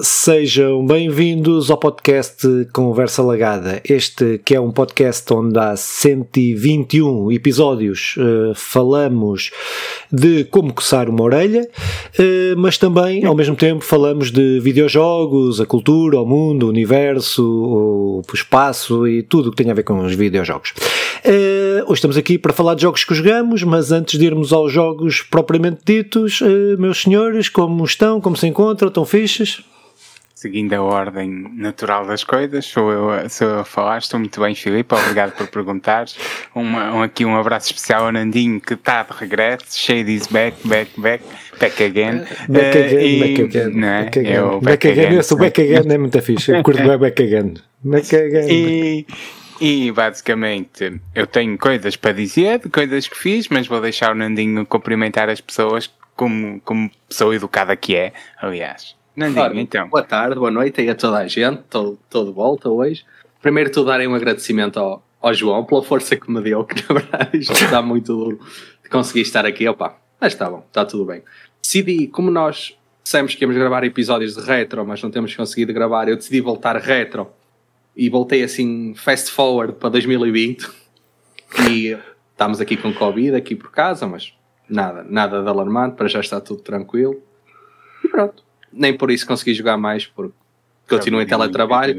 Sejam bem-vindos ao podcast Conversa Lagada. Este que é um podcast onde há 121 episódios uh, falamos de como coçar uma orelha, uh, mas também, ao mesmo tempo, falamos de videojogos, a cultura, o mundo, o universo, o, espaço e tudo o que tem a ver com os videojogos. Uh, hoje estamos aqui para falar de jogos que jogamos, mas antes de irmos aos jogos propriamente ditos, meus senhores, como estão? Como se encontram? Estão fixes? Seguindo a ordem natural das coisas, sou eu, sou eu a falar. Estou muito bem, Filipe, obrigado por perguntares. Uma, um, aqui um abraço especial ao Nandinho que está de regresso. Shade is back, back, back, back again. Back again, uh, e, back again. Não é? Back again. Eu, back, back again. again. Esse back again é muito fixe. Eu curto bem back again. Back again. E, e basicamente eu tenho coisas para dizer, coisas que fiz, mas vou deixar o Nandinho cumprimentar as pessoas como, como pessoa educada que é, aliás. Nandinho, Ora, então. Boa tarde, boa noite aí a toda a gente. Estou de volta hoje. Primeiro, tu darem um agradecimento ao, ao João pela força que me deu, que na verdade isto está muito duro de conseguir estar aqui. Opa, mas está bom, está tudo bem. Decidi, como nós dissemos que íamos gravar episódios de retro, mas não temos conseguido gravar, eu decidi voltar retro e voltei assim fast forward para 2020 e estamos aqui com Covid aqui por casa, mas nada, nada de alarmante, para já está tudo tranquilo. E pronto nem por isso consegui jogar mais, porque continuo em teletrabalho,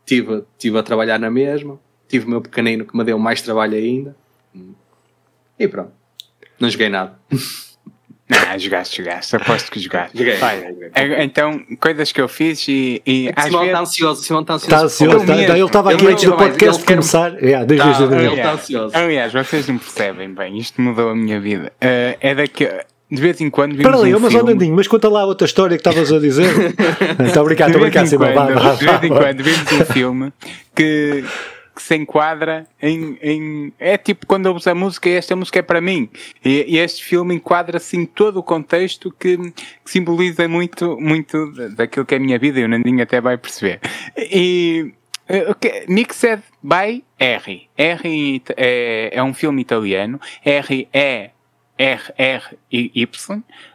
estive, tive a trabalhar na mesma, tive o meu pequenino que me deu mais trabalho ainda, e pronto, não joguei nada. Não, jogaste, jogaste, aposto que jogaste. Joguei. Vai, é, então, coisas que eu fiz e. e às Simão está ansioso, Simão está ansioso. Está ansioso, tá, ele estava aqui antes do podcast começar. Yeah, tá, ele está ansioso. Aliás, vocês não percebem bem, isto mudou a minha vida. Uh, é daqui de vez em quando vimos Para ali, um mas filme... Nandinho, mas conta lá outra história que estavas a dizer. Estou a brincar, estou a brincar. De vez em quando vimos um filme que, que se enquadra em, em, É tipo quando uso a música e esta música é para mim. E, e este filme enquadra-se em todo o contexto que, que, simboliza muito, muito daquilo que é a minha vida e o Nandinho até vai perceber. E. Okay. Mixed by R. R é, é um filme italiano. R é RRY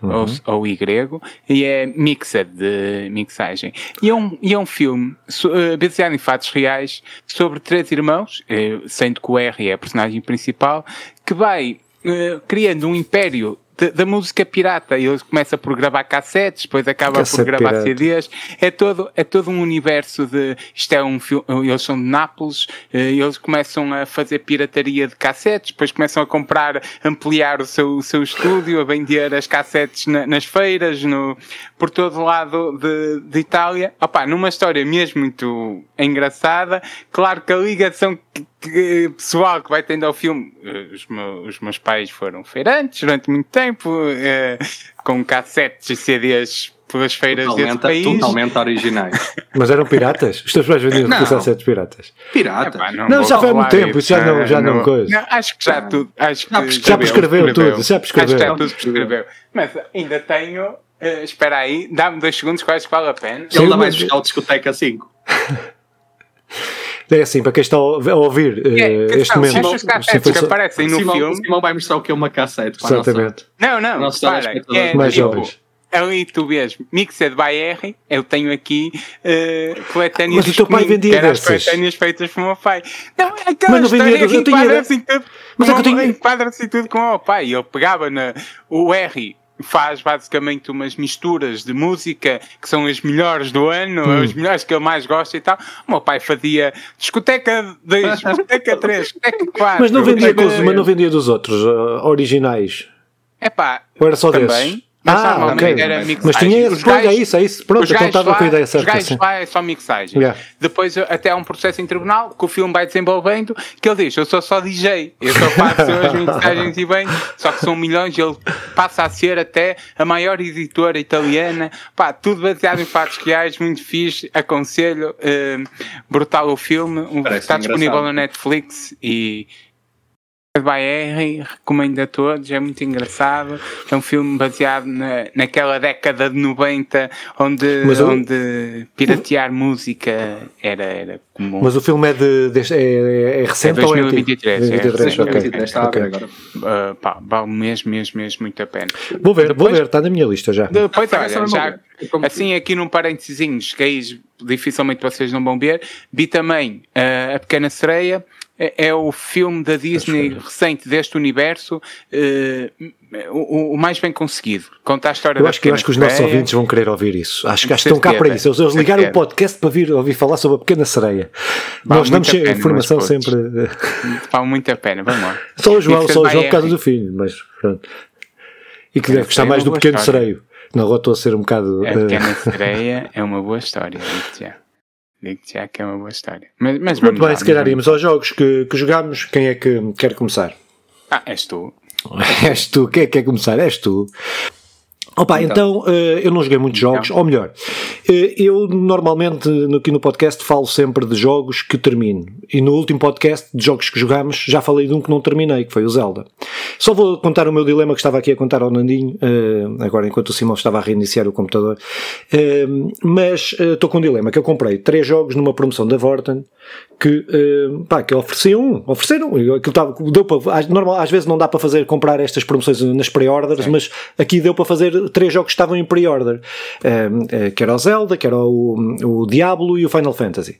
uhum. ou, ou Y e é mixed de mixagem. E é um, e é um filme uh, baseado em fatos reais sobre três irmãos, uh, sendo que o R é a personagem principal, que vai uh, criando um império da música pirata. Ele começa por gravar cassetes, depois acaba Cassete por gravar pirata. CDs. É todo, é todo um universo de. Isto é um filme. Eles são de Nápoles, eh, eles começam a fazer pirataria de cassetes, depois começam a comprar, ampliar o seu, o seu estúdio, a vender as cassetes na, nas feiras, no, por todo lado de, de Itália. Opa, numa história mesmo muito engraçada. Claro que a ligação que, que, pessoal que vai tendo ao filme, eh, os meus, os meus pais foram feirantes durante muito tempo, eh, com cassetes e CDs pelas feiras totalmente, desse país. Totalmente originais. Mas eram piratas? Os teus pais vendiam cassetes piratas? Piratas? não, não já foi há muito tempo, isso já não, já não, não coisa. Não, acho que já tudo, acho que já prescreveu tudo, já prescreveu. Acho que já tudo prescreveu. Mas ainda tenho, uh, espera aí, dá-me dois segundos, quase que vale a pena. Ele ainda vai buscar o discoteca 5. É assim, para quem está a ouvir é, uh, este momento. Os cassetes que aparecem no Simão, filme. Simão vai mostrar o que é uma cassete. Exatamente. Não, não, nossa, para, é, mais tipo, jovens. Ali tu vês Mixed by R, eu tenho aqui uh, coletâneas Mas o teu pai vendia dessas? coletâneas feitas por meu pai. Não, aquela Mas não vendia, que enquadra-se tudo, Mas é que eu tenho... enquadra-se tudo com o meu pai. Ele pegava na, o R faz basicamente umas misturas de música que são as melhores do ano, hum. as melhores que ele mais gosta e tal. O meu pai fazia discoteca 2, discoteca 3, discoteca 4. Mas não vendia, mas não vendia dos outros, uh, originais? É pá, Ou era só também, desses? Mas ah, ok. Mas tinha. Os gajos, é isso, é isso. Pronto, então estava com a ideia certa. Os gajos lá é só mixagem. Yeah. Depois, até há um processo em tribunal que o filme vai desenvolvendo que ele diz: Eu sou só DJ, eu só faço as mixagens e bem, só que são milhões. Ele passa a ser até a maior editora italiana. Pá, tudo baseado em fatos reais, muito fixe. Aconselho. Uh, brutal o filme. Parece está disponível na Netflix e by Henry, recomendo a todos, é muito engraçado. É um filme baseado na, naquela década de 90 onde, eu, onde piratear o, música era, era comum. Mas o filme é, de, de é, é, recente é 2023, ou é? 2023, é, 2023 está okay. agora. Uh, pá, vale mesmo, mesmo, mesmo muito a pena. Vou ver, Depois, vou ver, está na minha lista já. Depois, olha, já, assim aqui num parênteses, que aí dificilmente vocês não vão ver, vi também uh, A Pequena Sereia é, é o filme da Disney recente deste universo uh, o, o, mais bem conseguido. Conta a história eu acho que, eu acho que os nossos ouvintes vão querer ouvir isso. Acho que estão cá para isso. Eles, eles ligaram o podcast para vir ouvir falar sobre a pequena sereia. Vale Nós damos a informação sempre. Vale muito a pena, vamos lá. Só o João, só o João por causa do filho, mas pronto. E que deve gostar mais do pequeno história. sereio. Não, agora estou a ser um bocado. A pequena uh... sereia é uma boa história, já. Digo já que é uma boa história. Mas, mas Muito bem, lá, se calhar íamos aos jogos que, que jogámos. Quem é que quer começar? Ah, és tu. és tu. Quem é que quer começar? És tu. Opa, então, então uh, eu não joguei muitos jogos, então. ou melhor, uh, eu normalmente aqui no podcast falo sempre de jogos que termino. E no último podcast de jogos que jogámos já falei de um que não terminei, que foi o Zelda. Só vou contar o meu dilema que estava aqui a contar ao Nandinho, uh, agora enquanto o Simão estava a reiniciar o computador. mas estou com um dilema, que eu comprei três jogos numa promoção da Vorten, que, pá, que ofereciam um, ofereceram, aquilo estava, deu para, normal, às vezes não dá para fazer, comprar estas promoções nas pre-orders, mas aqui deu para fazer três jogos que estavam em pre-order, uh, que era o Zelda, que era o, o Diablo e o Final Fantasy.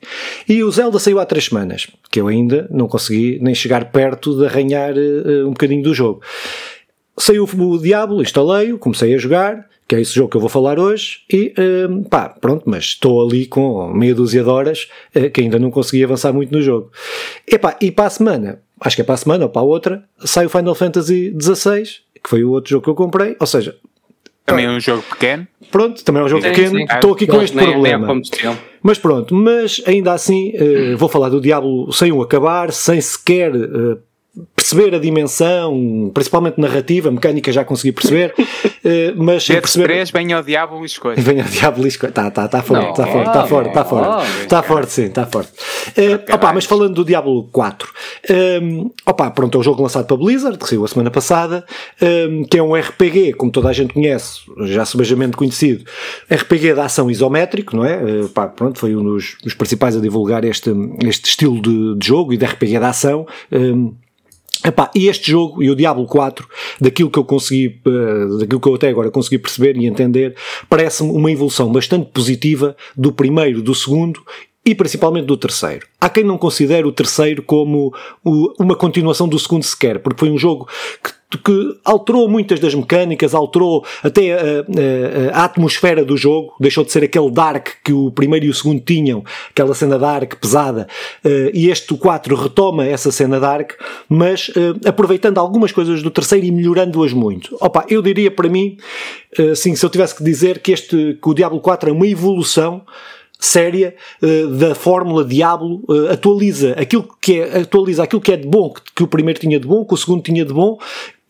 E o Zelda saiu há três semanas, que eu ainda não consegui nem chegar perto de arranhar uh, um bocadinho do jogo. Saiu o Diablo, instalei-o, comecei a jogar, que é esse jogo que eu vou falar hoje, e pá, pronto, mas estou ali com meia dúzia de horas uh, que ainda não consegui avançar muito no jogo. Epá, e para a semana, acho que é para a semana ou para a outra, sai o Final Fantasy XVI, que foi o outro jogo que eu comprei, ou seja, também é um jogo pequeno. Pronto, também é um jogo sim, pequeno. Sim. Estou aqui com este nem, problema. Nem mas pronto, mas ainda assim uh, vou falar do Diablo sem o acabar, sem sequer uh, perceber a dimensão, principalmente narrativa, mecânica já consegui perceber, eh, mas sem perceber... 3, vem ao diabo e escolha. Vem ao diabo e escolha. Está tá, tá forte, está forte, está forte, está forte. Está forte, sim, está forte. Uh, opa, mas falando do Diablo 4, um, ehm, opa, pronto, é um jogo lançado para Blizzard, que saiu a semana passada, um, ehm, que é um RPG, como toda a gente conhece, já subejamente conhecido, RPG de ação isométrico, não é? Uh, pá, pronto, foi um dos, dos, principais a divulgar este, este estilo de, de jogo e de RPG de ação. Um, ehm, Epá, e este jogo e o Diablo 4, daquilo que eu consegui, uh, daquilo que eu até agora consegui perceber e entender, parece-me uma evolução bastante positiva do primeiro, do segundo e principalmente do terceiro. Há quem não considere o terceiro como o, uma continuação do segundo sequer, porque foi um jogo que que alterou muitas das mecânicas, alterou até a, a, a, atmosfera do jogo, deixou de ser aquele dark que o primeiro e o segundo tinham, aquela cena dark pesada, uh, e este o 4 retoma essa cena dark, mas uh, aproveitando algumas coisas do terceiro e melhorando-as muito. Opa, eu diria para mim, uh, sim, se eu tivesse que dizer que este, que o Diablo 4 é uma evolução séria uh, da fórmula Diablo uh, atualiza aquilo que é atualiza aquilo que é de bom que, que, o primeiro tinha de bom que o segundo tinha de bom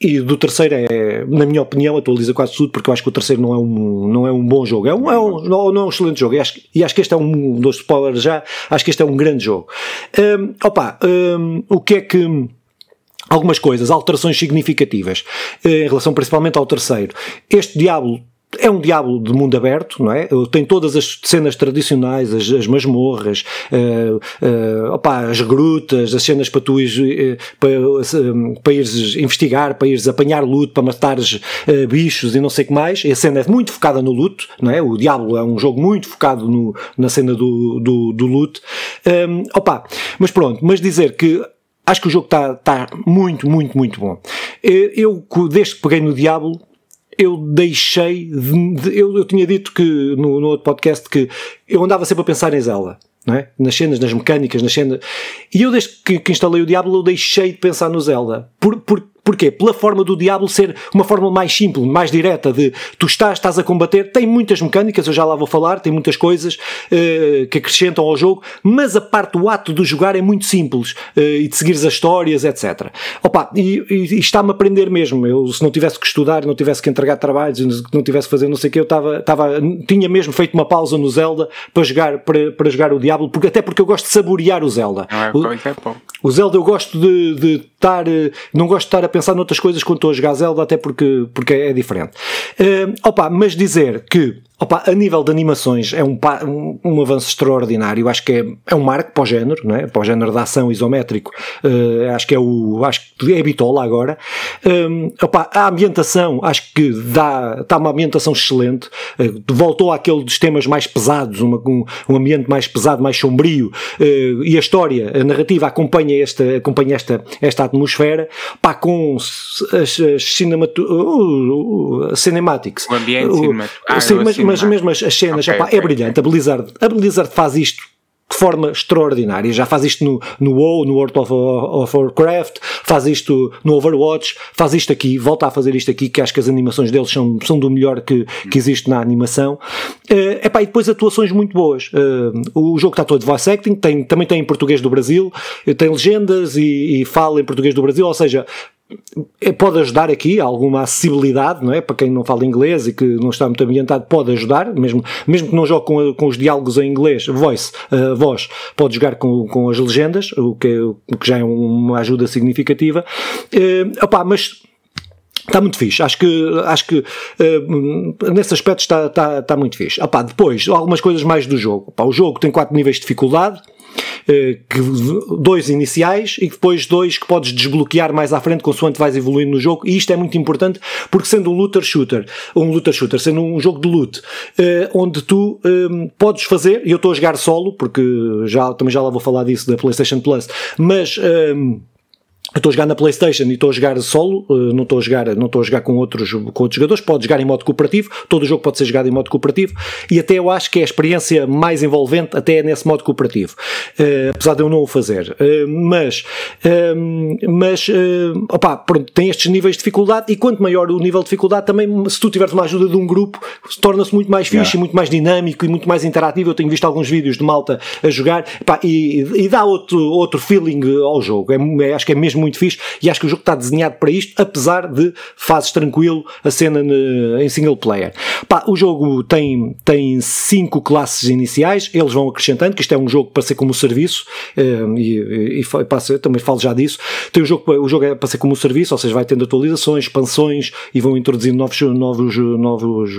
e do terceiro é, na minha opinião, atualiza quase tudo, porque eu acho que o terceiro não é um, não é um bom jogo. É um, é um, não, não é um excelente jogo. E acho, e acho que este é um dos spoilers já. Acho que este é um grande jogo. Um, opa, um, o que é que algumas coisas, alterações significativas eh, em relação principalmente ao terceiro. Este Diablo é um diabo de mundo aberto, não é? Tem todas as cenas tradicionais, as, as masmorras, uh, uh, opa, as grutas, as cenas para tu ires, uh, para, para ires investigar, para ires apanhar luto, para matares bichos e não sei o que mais. E a cena é muito focada no luto, não é? O Diablo é um jogo muito focado no, na cena do, do, do loot. Um, opa, mas pronto, mas dizer que acho que o jogo está tá muito, muito, muito bom. Eu, desde que peguei no Diablo, eu deixei de, de, eu, eu tinha dito que no, no outro podcast que eu andava sempre a pensar em Zelda. É? Nas cenas, nas mecânicas, nas cenas. E eu, desde que, que instalei o Diablo, eu deixei de pensar no Zelda. Por, por, Porquê? Pela forma do Diablo ser uma forma mais simples, mais direta, de tu estás, estás a combater, tem muitas mecânicas, eu já lá vou falar, tem muitas coisas uh, que acrescentam ao jogo, mas a parte do ato de jogar é muito simples uh, e de seguir as histórias, etc. Opa, e, e, e está-me a aprender mesmo. Eu, se não tivesse que estudar, não tivesse que entregar trabalhos, não tivesse que fazer não sei o que, eu estava, estava, tinha mesmo feito uma pausa no Zelda para jogar, para, para jogar o Diablo, porque, até porque eu gosto de saborear o Zelda. Não é, o, é o Zelda eu gosto de, de estar, não gosto de estar a pensar noutras coisas quando estou a jogar Zelda, até porque, porque é diferente. Uh, opa, mas dizer que Opa, a nível de animações é um, um, um, avanço extraordinário. Acho que é, é um marco para o género, não é? para o género da ação isométrico. Uh, acho que é o. Acho que é bitola agora. Um, opa, a ambientação, acho que dá, está uma ambientação excelente. Uh, voltou àquele dos temas mais pesados, uma, um, um ambiente mais pesado, mais sombrio. Uh, e a história, a narrativa acompanha esta, acompanha esta, esta atmosfera. Pá, com as, as cinemato, cinematics. O ambiente cinematográfico. Ah, mas, mas mesmo as, as cenas, okay, okay, é brilhante. A Blizzard, a Blizzard faz isto de forma extraordinária. Já faz isto no, no WoW, no World of, of Warcraft, faz isto no Overwatch, faz isto aqui, volta a fazer isto aqui, que acho que as animações deles são, são do melhor que, que existe na animação. Uh, epá, e depois atuações muito boas. Uh, o jogo está todo de voice acting, tem, também tem em português do Brasil, tem legendas e, e fala em português do Brasil, ou seja, é, pode ajudar aqui alguma acessibilidade, não é? Para quem não fala inglês e que não está muito ambientado, pode ajudar, mesmo, mesmo que não jogue com, com os diálogos em inglês, voice, uh, voz, pode jogar com, com as legendas, o que, o que já é uma ajuda significativa. Uh, opá, mas Está muito fixe, acho que, acho que uh, nesse aspecto está, está, está muito fixe. Opá, depois, algumas coisas mais do jogo. Opá, o jogo tem quatro níveis de dificuldade, dois iniciais e depois dois que podes desbloquear mais à frente consoante vais evoluindo no jogo. E isto é muito importante porque sendo um looter shooter, um looter shooter, sendo um jogo de loot, uh, onde tu um, eh, podes fazer, e eu estou a jogar solo, porque já, também já lá vou falar disso da PlayStation Plus, mas. Eu estou a jogar na Playstation e estou a jogar solo, eh, não estou a jogar, não estou a jogar com outros, com outros jogadores, pode jogar em modo cooperativo, todo o jogo pode ser jogado em modo cooperativo e até eu acho que é a experiência mais envolvente até é nesse modo cooperativo, uh, apesar de eu não o fazer. Uh, mas, uh, mas, opá, pronto, tem estes níveis de dificuldade e quanto maior o nível de dificuldade também, se tu tiveres uma ajuda de um grupo, torna-se muito mais fixe, yeah. muito mais dinâmico e muito mais interativo. Eu tenho visto alguns vídeos de malta a jogar, epá, e, e, dá outro, outro feeling ao jogo. É, é, acho que é mesmo muito fixe e acho que o jogo está desenhado para isto, apesar de fases tranquilo a cena em single player. Pá, o jogo tem, tem cinco classes iniciais, eles vão acrescentando, que isto é um jogo para ser como serviço, eh, e, e, e também falo já disso. Tem o jogo, o jogo é para ser como serviço, ou seja, vai tendo atualizações, expansões e vão introduzindo novos, novos, novos,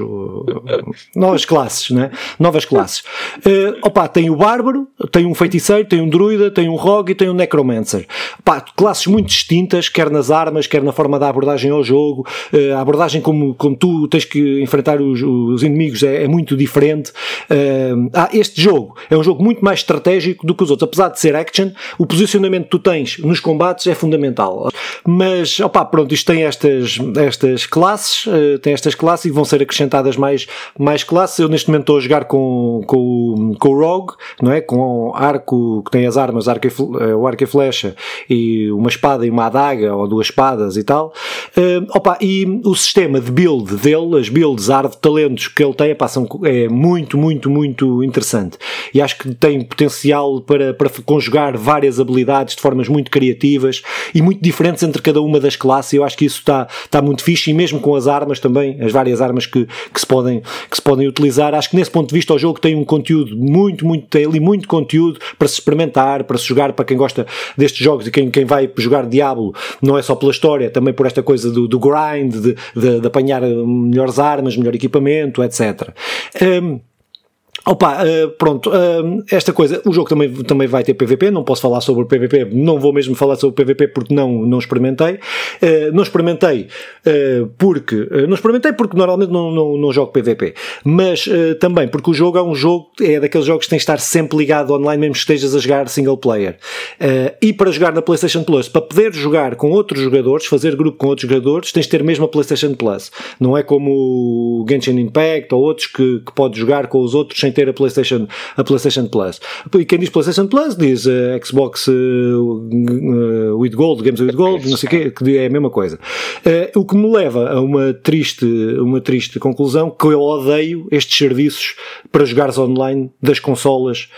novas classes, né? Novas classes. Uh, opa, tem o bárbaro, tem um feiticeiro, tem um druida, tem um rogue e tem um necromancer. Pá, classes muito distintas, quer nas armas, quer na forma da abordagem ao jogo. Uh, a abordagem como, como tu tens que enfrentar os, os inimigos é, é, muito diferente. Uh, ah, este jogo é um jogo muito mais estratégico do que os outros. Apesar de ser action, o posicionamento que tu tens nos combates é fundamental. Mas, opá, pronto, isto tem estas, estas classes, uh, tem estas classes e vão ser acrescentadas mais, mais classes. Eu neste momento estou a jogar com, com, com o Rogue, não é? Com arco, que tem as armas, arco e, o arco e flecha e uma espada e uma adaga ou duas espadas e tal. Uh, opa, e o sistema de build dele, as builds, a de talentos que ele tem, opa, são, é muito, muito, muito interessante. E acho que tem potencial para, para conjugar várias habilidades de formas muito criativas e muito diferentes entre cada uma das classes. Eu acho que isso está, está muito fixe e mesmo com as armas também, as várias armas que, que, se podem, que se podem utilizar. Acho que nesse ponto de vista o jogo tem um conteúdo muito, muito, tem ali muito conteúdo para se experimentar, para se jogar, para quem gosta destes jogos e quem, quem vai jogar Diablo não é só pela história, também por esta coisa do, do grind, de, de, de apanhar melhores armas, melhor equipamento, etc. Um, Opa, uh, pronto, uh, esta coisa, o jogo também, também vai ter PVP, não posso falar sobre o PVP, não vou mesmo falar sobre o PVP porque não, não experimentei. Uh, não experimentei porque, não experimentei porque normalmente não, não, não jogo PVP, mas também porque o jogo é um jogo, é daqueles jogos que tem de estar sempre ligado online, mesmo que estejas a jogar single player. e para jogar na PlayStation Plus, para poder jogar com outros jogadores, fazer grupo com outros jogadores, tens de ter mesmo a PlayStation Plus. Não é como o Genshin Impact ou outros que, que podes jogar com os outros sem ter a PlayStation, a PlayStation Plus. E quem diz PlayStation Plus diz uh, Xbox uh, uh, with Gold, Games with Gold, não sei o quê, que é a mesma coisa. o que me leva a uma triste, uma triste conclusão que eu odeio estes serviços para jogares online das consolas,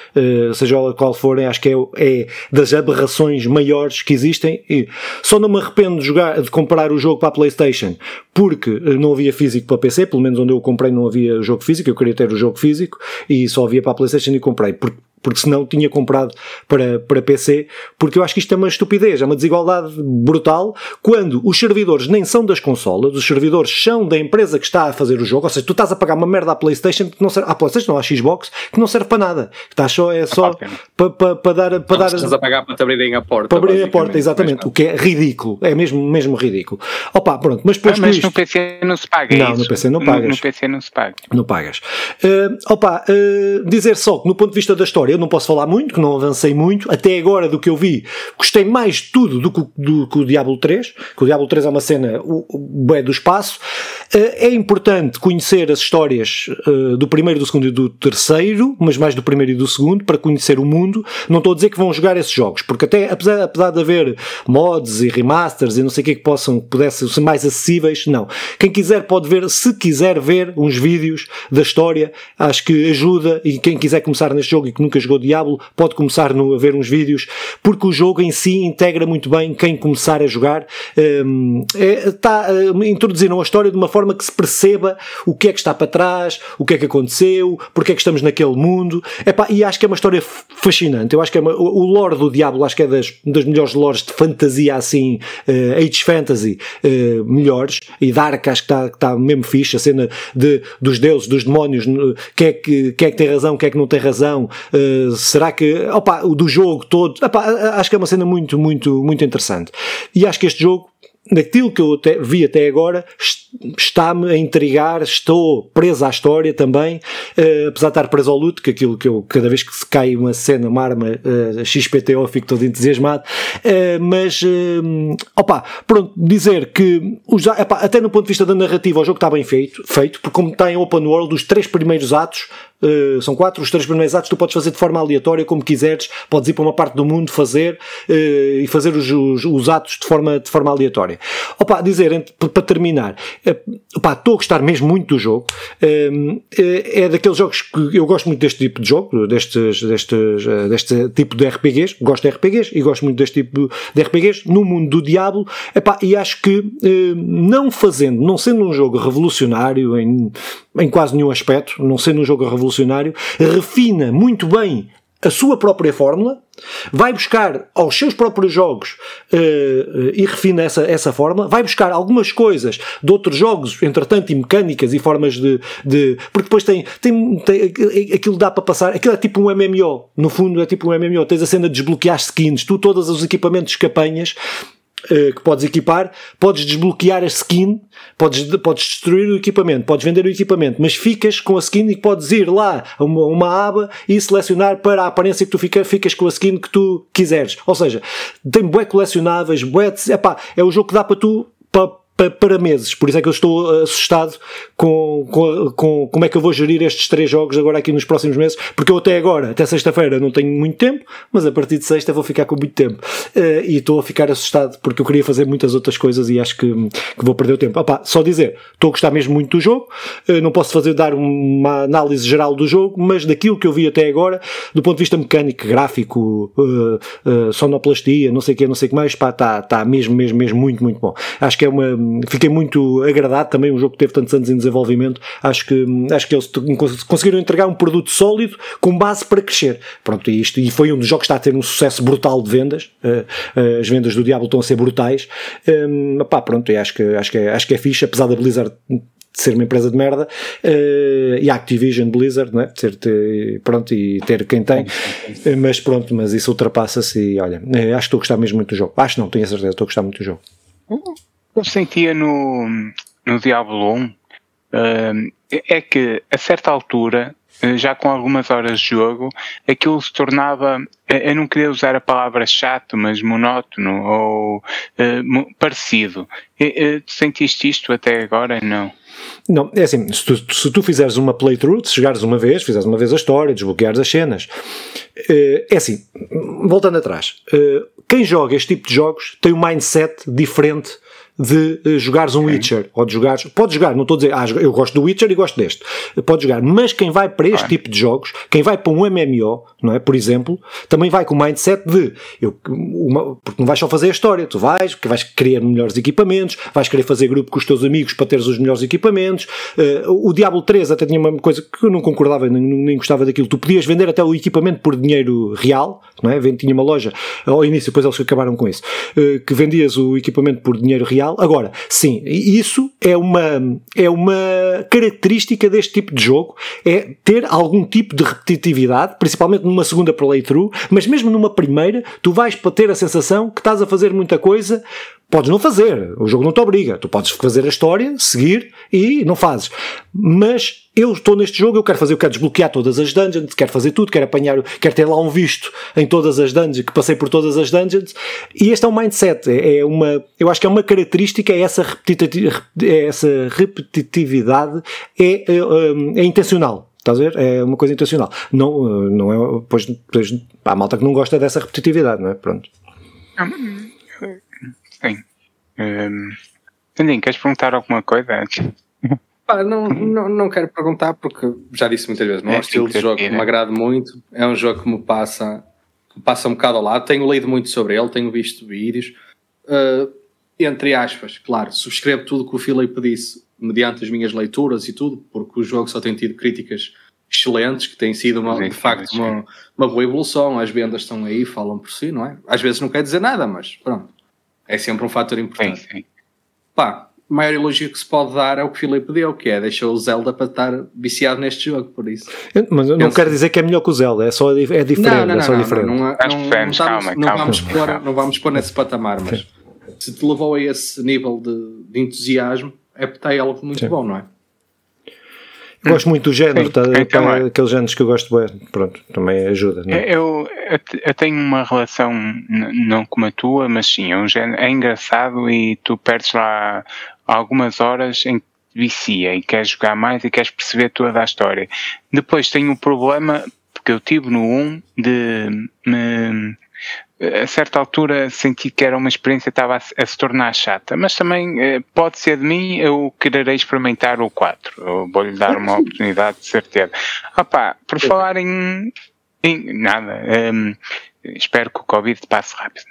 seja qual forem, acho que é, é das aberrações maiores que existem. E só não me arrependo de, jogar, de comprar o jogo para a PlayStation porque não havia físico para PC, pelo menos onde eu comprei não havia jogo físico, eu queria ter o jogo físico e só havia para a PlayStation e comprei. Porque porque senão tinha comprado para, para PC, porque eu acho que isto é uma estupidez, é uma desigualdade brutal, quando os servidores nem são das consolas, os servidores são da empresa que está a fazer o jogo, ou seja, tu estás a pagar uma merda à Playstation que não serve, à Playstation não, à Xbox, que não serve para nada, estás só, é só para, para, para dar... Para dar estás a pagar para te abrirem a porta. Para abrir a porta, exatamente, o que é ridículo, é mesmo, mesmo ridículo. Opa, pronto, mas depois ah, mas isto, no PC não se paga Não, isso. no PC não pagas. No, no PC não se paga. Não pagas. Uh, opa, uh, dizer só que no ponto de vista da história eu não posso falar muito, que não avancei muito, até agora do que eu vi, gostei mais de tudo do que, do, o Diablo 3, que o Diablo 3 é uma cena é do espaço. Uh, é importante conhecer as histórias do primeiro, do segundo e do terceiro, mas mais do primeiro e do segundo, para conhecer o mundo. Não estou a dizer que vão jogar esses jogos, porque até apesar, apesar de haver mods e remasters e não sei o que que possam, pudessem ser mais acessíveis, não. Quem quiser pode ver, se quiser ver uns vídeos da história, acho que ajuda e quem quiser começar neste jogo e que nunca jogou Diablo, pode começar no, a ver uns vídeos, porque o jogo em si integra muito bem quem começar a jogar. Um, é, tá, um, introduziram a história de uma forma que se perceba o que é que está para trás, o que é que aconteceu, porque é que estamos naquele mundo. Epá, e acho que é uma história fascinante. Eu acho que é uma, o lore do Diablo, acho que é das, das melhores lores de fantasia assim, uh, Age Fantasy, uh, melhores, e Dark acho que está tá mesmo fixe, a cena de, dos deuses, dos demónios, quem é que, quem é que tem razão, quem é que não tem razão, uh, será que, opa, o do jogo todo, opa, acho que é uma cena muito, muito, muito interessante. E acho que este jogo naquilo que eu vi até agora, está-me a intrigar, estou preso à história também, uh, apesar de estar preso ao luto, que aquilo que eu, cada vez que se cai uma cena, uma arma uh, eh, XPTO, fico todo entusiasmado, uh, mas, uh, opa, pronto, dizer que, os, opa, até no ponto de vista da narrativa, o jogo está bem feito, feito, porque como está em open world, os três primeiros atos Uh, são quatro, os três primeiros atos tu podes fazer de forma aleatória, como quiseres, podes ir para uma parte do mundo fazer uh, e fazer os, os, os, atos de forma, de forma aleatória. Opa, dizer, para terminar, uh, opa, estou a gostar mesmo muito do jogo, é daqueles jogos que eu gosto muito deste tipo de jogo, destes, destes, deste tipo de RPGs, gosto de RPGs e gosto muito deste tipo de RPGs, no mundo do Diablo, epá, e acho que não fazendo, não sendo um jogo revolucionário em, em quase nenhum aspecto, não sendo um jogo revolucionário, revolucionário, refina muito bem a sua própria fórmula, vai buscar aos seus próprios jogos uh, uh, e refina essa, essa forma, vai buscar algumas coisas de outros jogos, entretanto, e mecânicas e formas de. de porque depois tem, tem, tem. Aquilo dá para passar. Aquilo é tipo um MMO. No fundo, é tipo um MMO. Tens a cena de desbloquear skins. Tu, todos os equipamentos que apanhas, eh, que podes equipar, podes desbloquear a skin, podes, podes destruir o equipamento, podes vender o equipamento, mas ficas com a skin e podes ir lá a uma, uma aba e selecionar para a aparência que tu fica, ficas com a skin que tu quiseres. Ou seja, tem bué colecionáveis, bué, epá, é o jogo que dá para tu, para, para meses. Por isso é que eu estou assustado com, com, com, como é que eu vou gerir estes três jogos agora aqui nos próximos meses, porque eu até agora, até sexta-feira, não tenho muito tempo, mas a partir de sexta vou ficar com muito tempo. Uh, e estou a ficar assustado porque eu queria fazer muitas outras coisas e acho que, que vou perder o tempo. Opa, só dizer, estou a gostar mesmo muito do jogo, uh, não posso fazer dar uma análise geral do jogo, mas daquilo que eu vi até agora, do ponto de vista mecânico, gráfico, uh, sonoplastia, não sei o que, não sei o que mais, pá, está tá mesmo, mesmo, mesmo muito, muito bom. Acho que é uma fiquei muito agradado também, um jogo que teve tantos anos em desenvolvimento, acho que, acho que eles conseguiram entregar um produto sólido com base para crescer. Pronto, e isto, e foi um dos jogos que está a ter um sucesso brutal de vendas, uh, as vendas do Diablo estão a ser brutais, um, pá, pronto, acho que, acho que, é, acho que é fixe, apesar da Blizzard de ser uma empresa de merda uh, e a Activision Blizzard, não é? Ter, ter, pronto, e ter quem tem, mas pronto, mas isso ultrapassa-se e olha, acho que estou a gostar mesmo muito do jogo. Acho não, tenho a certeza, estou a gostar muito do jogo. Eu sentia no, no Diablo 1 uh, é que a certa altura, uh, já com algumas horas de jogo, aquilo se tornava, uh, eu não queria usar a palavra chato, mas monótono ou uh, parecido. sentiste isto até agora? Não. Não, é assim, se tu, se tu fizeres uma playthrough, se chegares uma vez, fizeres uma vez a história, desbloqueares as cenas, é assim, voltando atrás, quem joga este tipo de jogos tem um mindset diferente de uh, jogares um Witcher ou de jogares. Pode jogar, não estou a dizer, ah, eu gosto do Witcher e gosto deste. Pode jogar, mas quem vai para este ah. tipo de jogos, quem vai para um MMO, não é? Por exemplo, também vai com o mindset de eu, uma, porque não vais só fazer a história, tu vais, porque vais querer melhores equipamentos, vais querer fazer grupo com os teus amigos para teres os melhores equipamentos. Uh, o Diablo 3 até tinha uma coisa que eu não concordava nem, nem gostava daquilo. Tu podias vender até o equipamento por dinheiro real, não é? Tinha uma loja ao início, depois eles acabaram com isso, uh, que vendias o equipamento por dinheiro real. Agora, sim, isso é uma, é uma característica deste tipo de jogo, é ter algum tipo de repetitividade, principalmente numa segunda playthrough, mas mesmo numa primeira, tu vais para ter a sensação que estás a fazer muita coisa Podes não fazer, o jogo não te obriga. Tu podes fazer a história, seguir e não fazes. Mas eu estou neste jogo, eu quero fazer, eu quero desbloquear todas as dungeons, quero fazer tudo, quero apanhar, quero ter lá um visto em todas as dungeons, que passei por todas as dungeons. E este é um mindset, é, é uma, eu acho que é uma característica, é essa, é essa repetitividade é, é, é intencional. Estás a ver? É uma coisa intencional. Não, não é. Pois, pois há malta que não gosta dessa repetitividade, não é? Pronto. Sim. Um, queres perguntar alguma coisa antes? Pá, não, não, não quero perguntar porque já disse muitas vezes, não é um estilo de jogo que me agrada muito, é um jogo que me passa, me passa um bocado ao lado, tenho lido muito sobre ele, tenho visto vídeos, uh, entre aspas, claro, subscrevo tudo que o Filipe disse, mediante as minhas leituras e tudo, porque o jogo só tem tido críticas excelentes, que tem sido uma, de facto uma, uma boa evolução, as vendas estão aí, falam por si, não é? Às vezes não quer dizer nada, mas pronto. É sempre um fator importante. Sim, sim. Pá, o maior elogio que se pode dar é o que o Filipe deu, que é deixou o Zelda para estar viciado neste jogo, por isso. Mas não quero dizer que é melhor que o Zelda, é só é diferente. Não, não, não, é só não, diferente. Não, não, não, não, calma, não, vamos pôr, não vamos pôr nesse patamar, mas sim. se te levou a esse nível de, de entusiasmo, é porque está algo muito sim. bom, não é? Gosto muito do género, tá, então, é. aqueles géneros que eu gosto bem, pronto, também ajuda. É? Eu, eu, eu, tenho uma relação, não como a tua, mas sim, é um género, é engraçado e tu perdes lá algumas horas em que vicia e queres jogar mais e queres perceber toda a história. Depois tenho o um problema, porque eu tive no 1 de me a certa altura senti que era uma experiência que estava a, a se tornar chata, mas também eh, pode ser de mim, eu quererei experimentar o 4, vou-lhe dar uma oportunidade de certeza. Opa, por falar em, em nada, um, ehm, espero que o Covid passe rápido.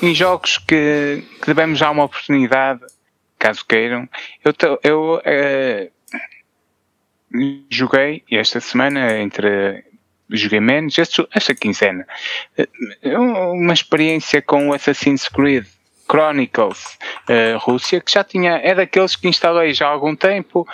Em jogos que, que devemos dar uma oportunidade, caso queiram, eu, eu uh, joguei esta semana entre joguei menos esta, esta quinzena. É uma experiência com o Assassin's Creed Chronicles uh, Rússia, que já tinha, é daqueles que instalei já há algum tempo.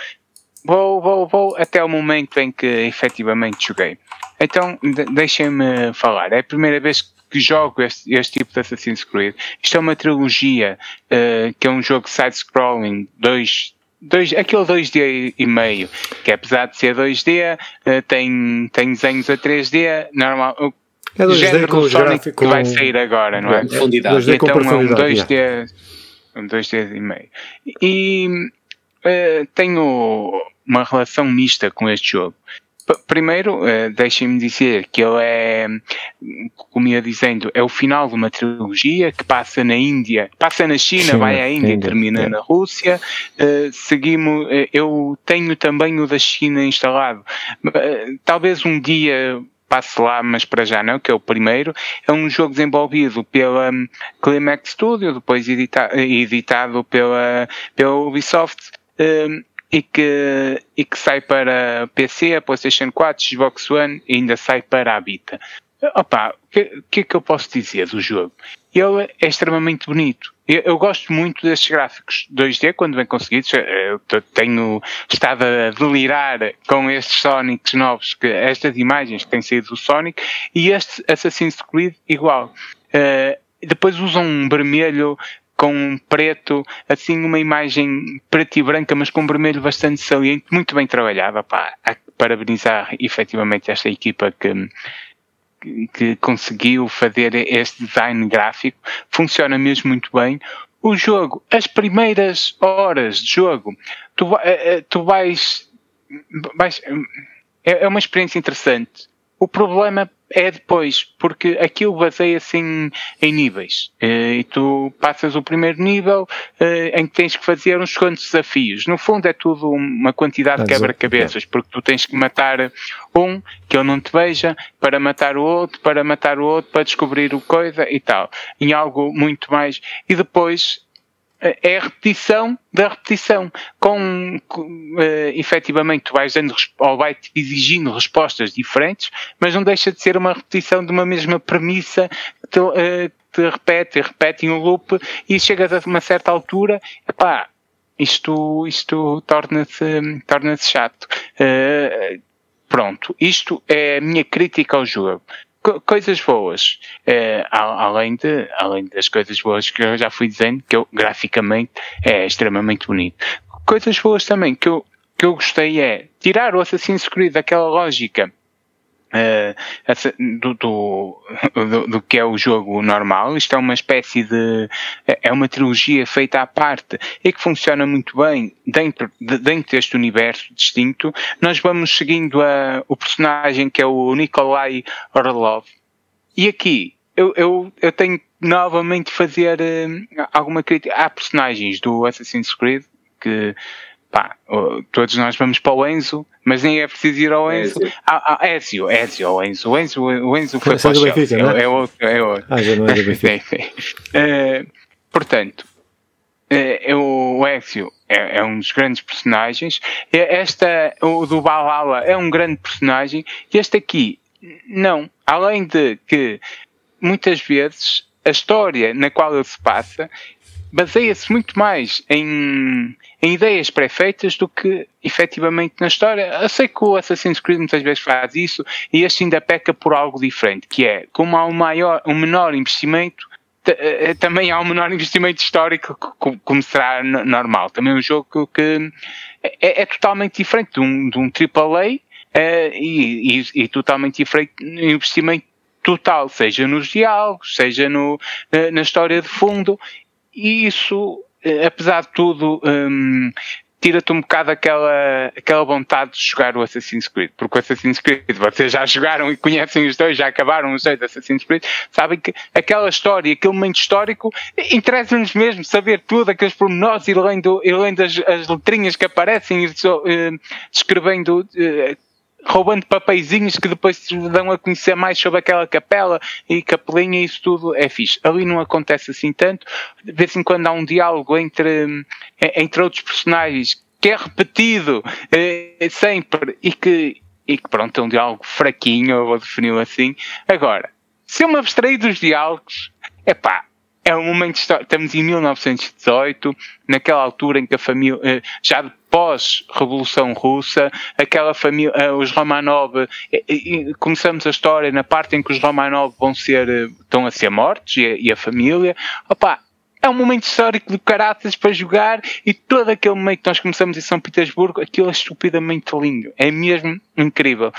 Vou, vou, vou até o momento em que efetivamente joguei. Então, de, deixem-me falar. É a primeira vez que jogo este, este, tipo de Assassin's Creed. Isto é uma trilogia uh, que é um jogo side-scrolling, dois, dois, aquele 2D e meio, que apesar de ser 2D, uh, tem, tem desenhos a 3D, normal. É 2D género com do Sonic que vai sair agora, não é? Profundidade. então é um 2D, um 2D e meio. E uh, tenho uma relação mista com este jogo. Primeiro, uh, deixem-me dizer que ele é, como ia dizendo, é o final de uma trilogia que passa na Índia, passa na China, China vai à Índia, e termina é. na Rússia. Uh, seguimos, uh, eu tenho também o da China instalado. talvez um dia passe lá, mas para já não, que é o primeiro. É um jogo desenvolvido pela um, Climax Studio, depois edita editado pela, pela Ubisoft e que, e que sai para PC, PlayStation 4, Xbox One e ainda sai para a Vita. Opa, o que, que, é que eu posso dizer do jogo? Ele é extremamente bonito. Eu, eu, gosto muito destes gráficos 2D quando bem conseguidos. Eu tenho estado a delirar com estes Sonics novos, que, estas imagens que têm saído do Sonic, e este Assassin's Creed igual. Uh, depois usam um vermelho com um preto, assim uma imagem preta e branca, mas com um vermelho bastante saliente, muito bem trabalhada, pá, a parabenizar efetivamente esta equipa que, que conseguiu fazer este design gráfico, funciona mesmo muito bem. O jogo, as primeiras horas de jogo, tu, eh, eh, tu vais, vais é, é uma experiência interessante. O problema é depois, porque aquilo baseia-se em, em níveis. Uh, e tu passas o primeiro nível uh, em que tens que fazer uns quantos desafios. No fundo é tudo uma quantidade de quebra-cabeças, porque tu tens que matar um, que ele não te veja, para matar o outro, para matar o outro, para descobrir o coisa e tal. Em algo muito mais. E depois é a repetição da repetição. Com, com uh, efetivamente, tu vais dando ou vai exigindo respostas diferentes, mas não deixa de ser uma repetição de uma mesma premissa que te, uh, te repete, repete em um loop e chegas a uma certa altura, epá, isto, isto torna-se torna chato. Uh, pronto, isto é a minha crítica ao jogo coisas boas, é, além, de, além das coisas boas que eu já fui dizendo, que eu, graficamente é extremamente bonito. Coisas boas também que eu, que eu gostei é tirar o Assassin's Creed daquela lógica uh, do, do, do, do, que é o jogo normal. Isto é uma espécie de. É uma trilogia feita à parte e que funciona muito bem dentro, de, dentro deste universo distinto. Nós vamos seguindo a, o personagem que é o Nikolai Orlov. E aqui eu, eu, eu tenho novamente fazer uh, alguma crítica. Há personagens do Assassin's Creed que pá, todos nós vamos para o Enzo, mas nem é preciso ir ao Enzo. Ezio, ah, ah, Ezio, Ezio, o Enzo. O Enzo, o Enzo foi para o Chelsea. É? é outro, é outro. Ah, já não é do Benfica. uh, portanto, uh, o Ezio é, é, um dos grandes personagens. Esta, o do Valhalla é um grande personagem. Este aqui, não. Além de que, muitas vezes, a história na qual ele se passa baseia-se muito mais em, em ideias pré-feitas do que efetivamente na história. Eu sei que o Assassin's Creed muitas vezes faz isso e este ainda peca por algo diferente, que é como há um, maior, um menor investimento, eh, eh, também há um menor investimento histórico como será normal. Também é um jogo que é, é totalmente diferente de um, de um AAA é, e, e, e totalmente diferente no investimento total, seja nos diálogos, seja no, na história de fundo, e isso, eh, apesar de tudo, um, tira-te um bocado aquela, aquela vontade de jogar o Assassin's Creed, porque o Assassin's Creed, vocês já jogaram e conhecem os dois, já acabaram os dois Assassin's Creed, sabem que aquela história, aquele momento histórico, interessa-nos mesmo saber tudo, aqueles pormenores, e além, do, e além das as letrinhas que aparecem, uh, descrevendo uh, roubando papeizinhos que depois te dão a conhecer mais sobre aquela capela e capelinha e isso tudo é fixe. Ali não acontece assim tanto. De vez em quando há um diálogo entre, eh, entre outros personagens que é repetido é, sempre e que, e que pronto, é um diálogo fraquinho, eu vou definir assim. Agora, se eu me abstrair dos diálogos, é pá, é um momento histórico. Estamos em 1918, naquela altura em que a família, eh, já pós-Revolução Russa, aquela família, eh, os Romanov, começamos a história na parte em que os Romanov vão ser, eh, estão a ser mortos e a, e a família. Opa, é um momento histórico de caráteres para jogar e todo aquele momento que nós começamos em São Petersburgo, aquilo é estupidamente lindo. É mesmo incrível.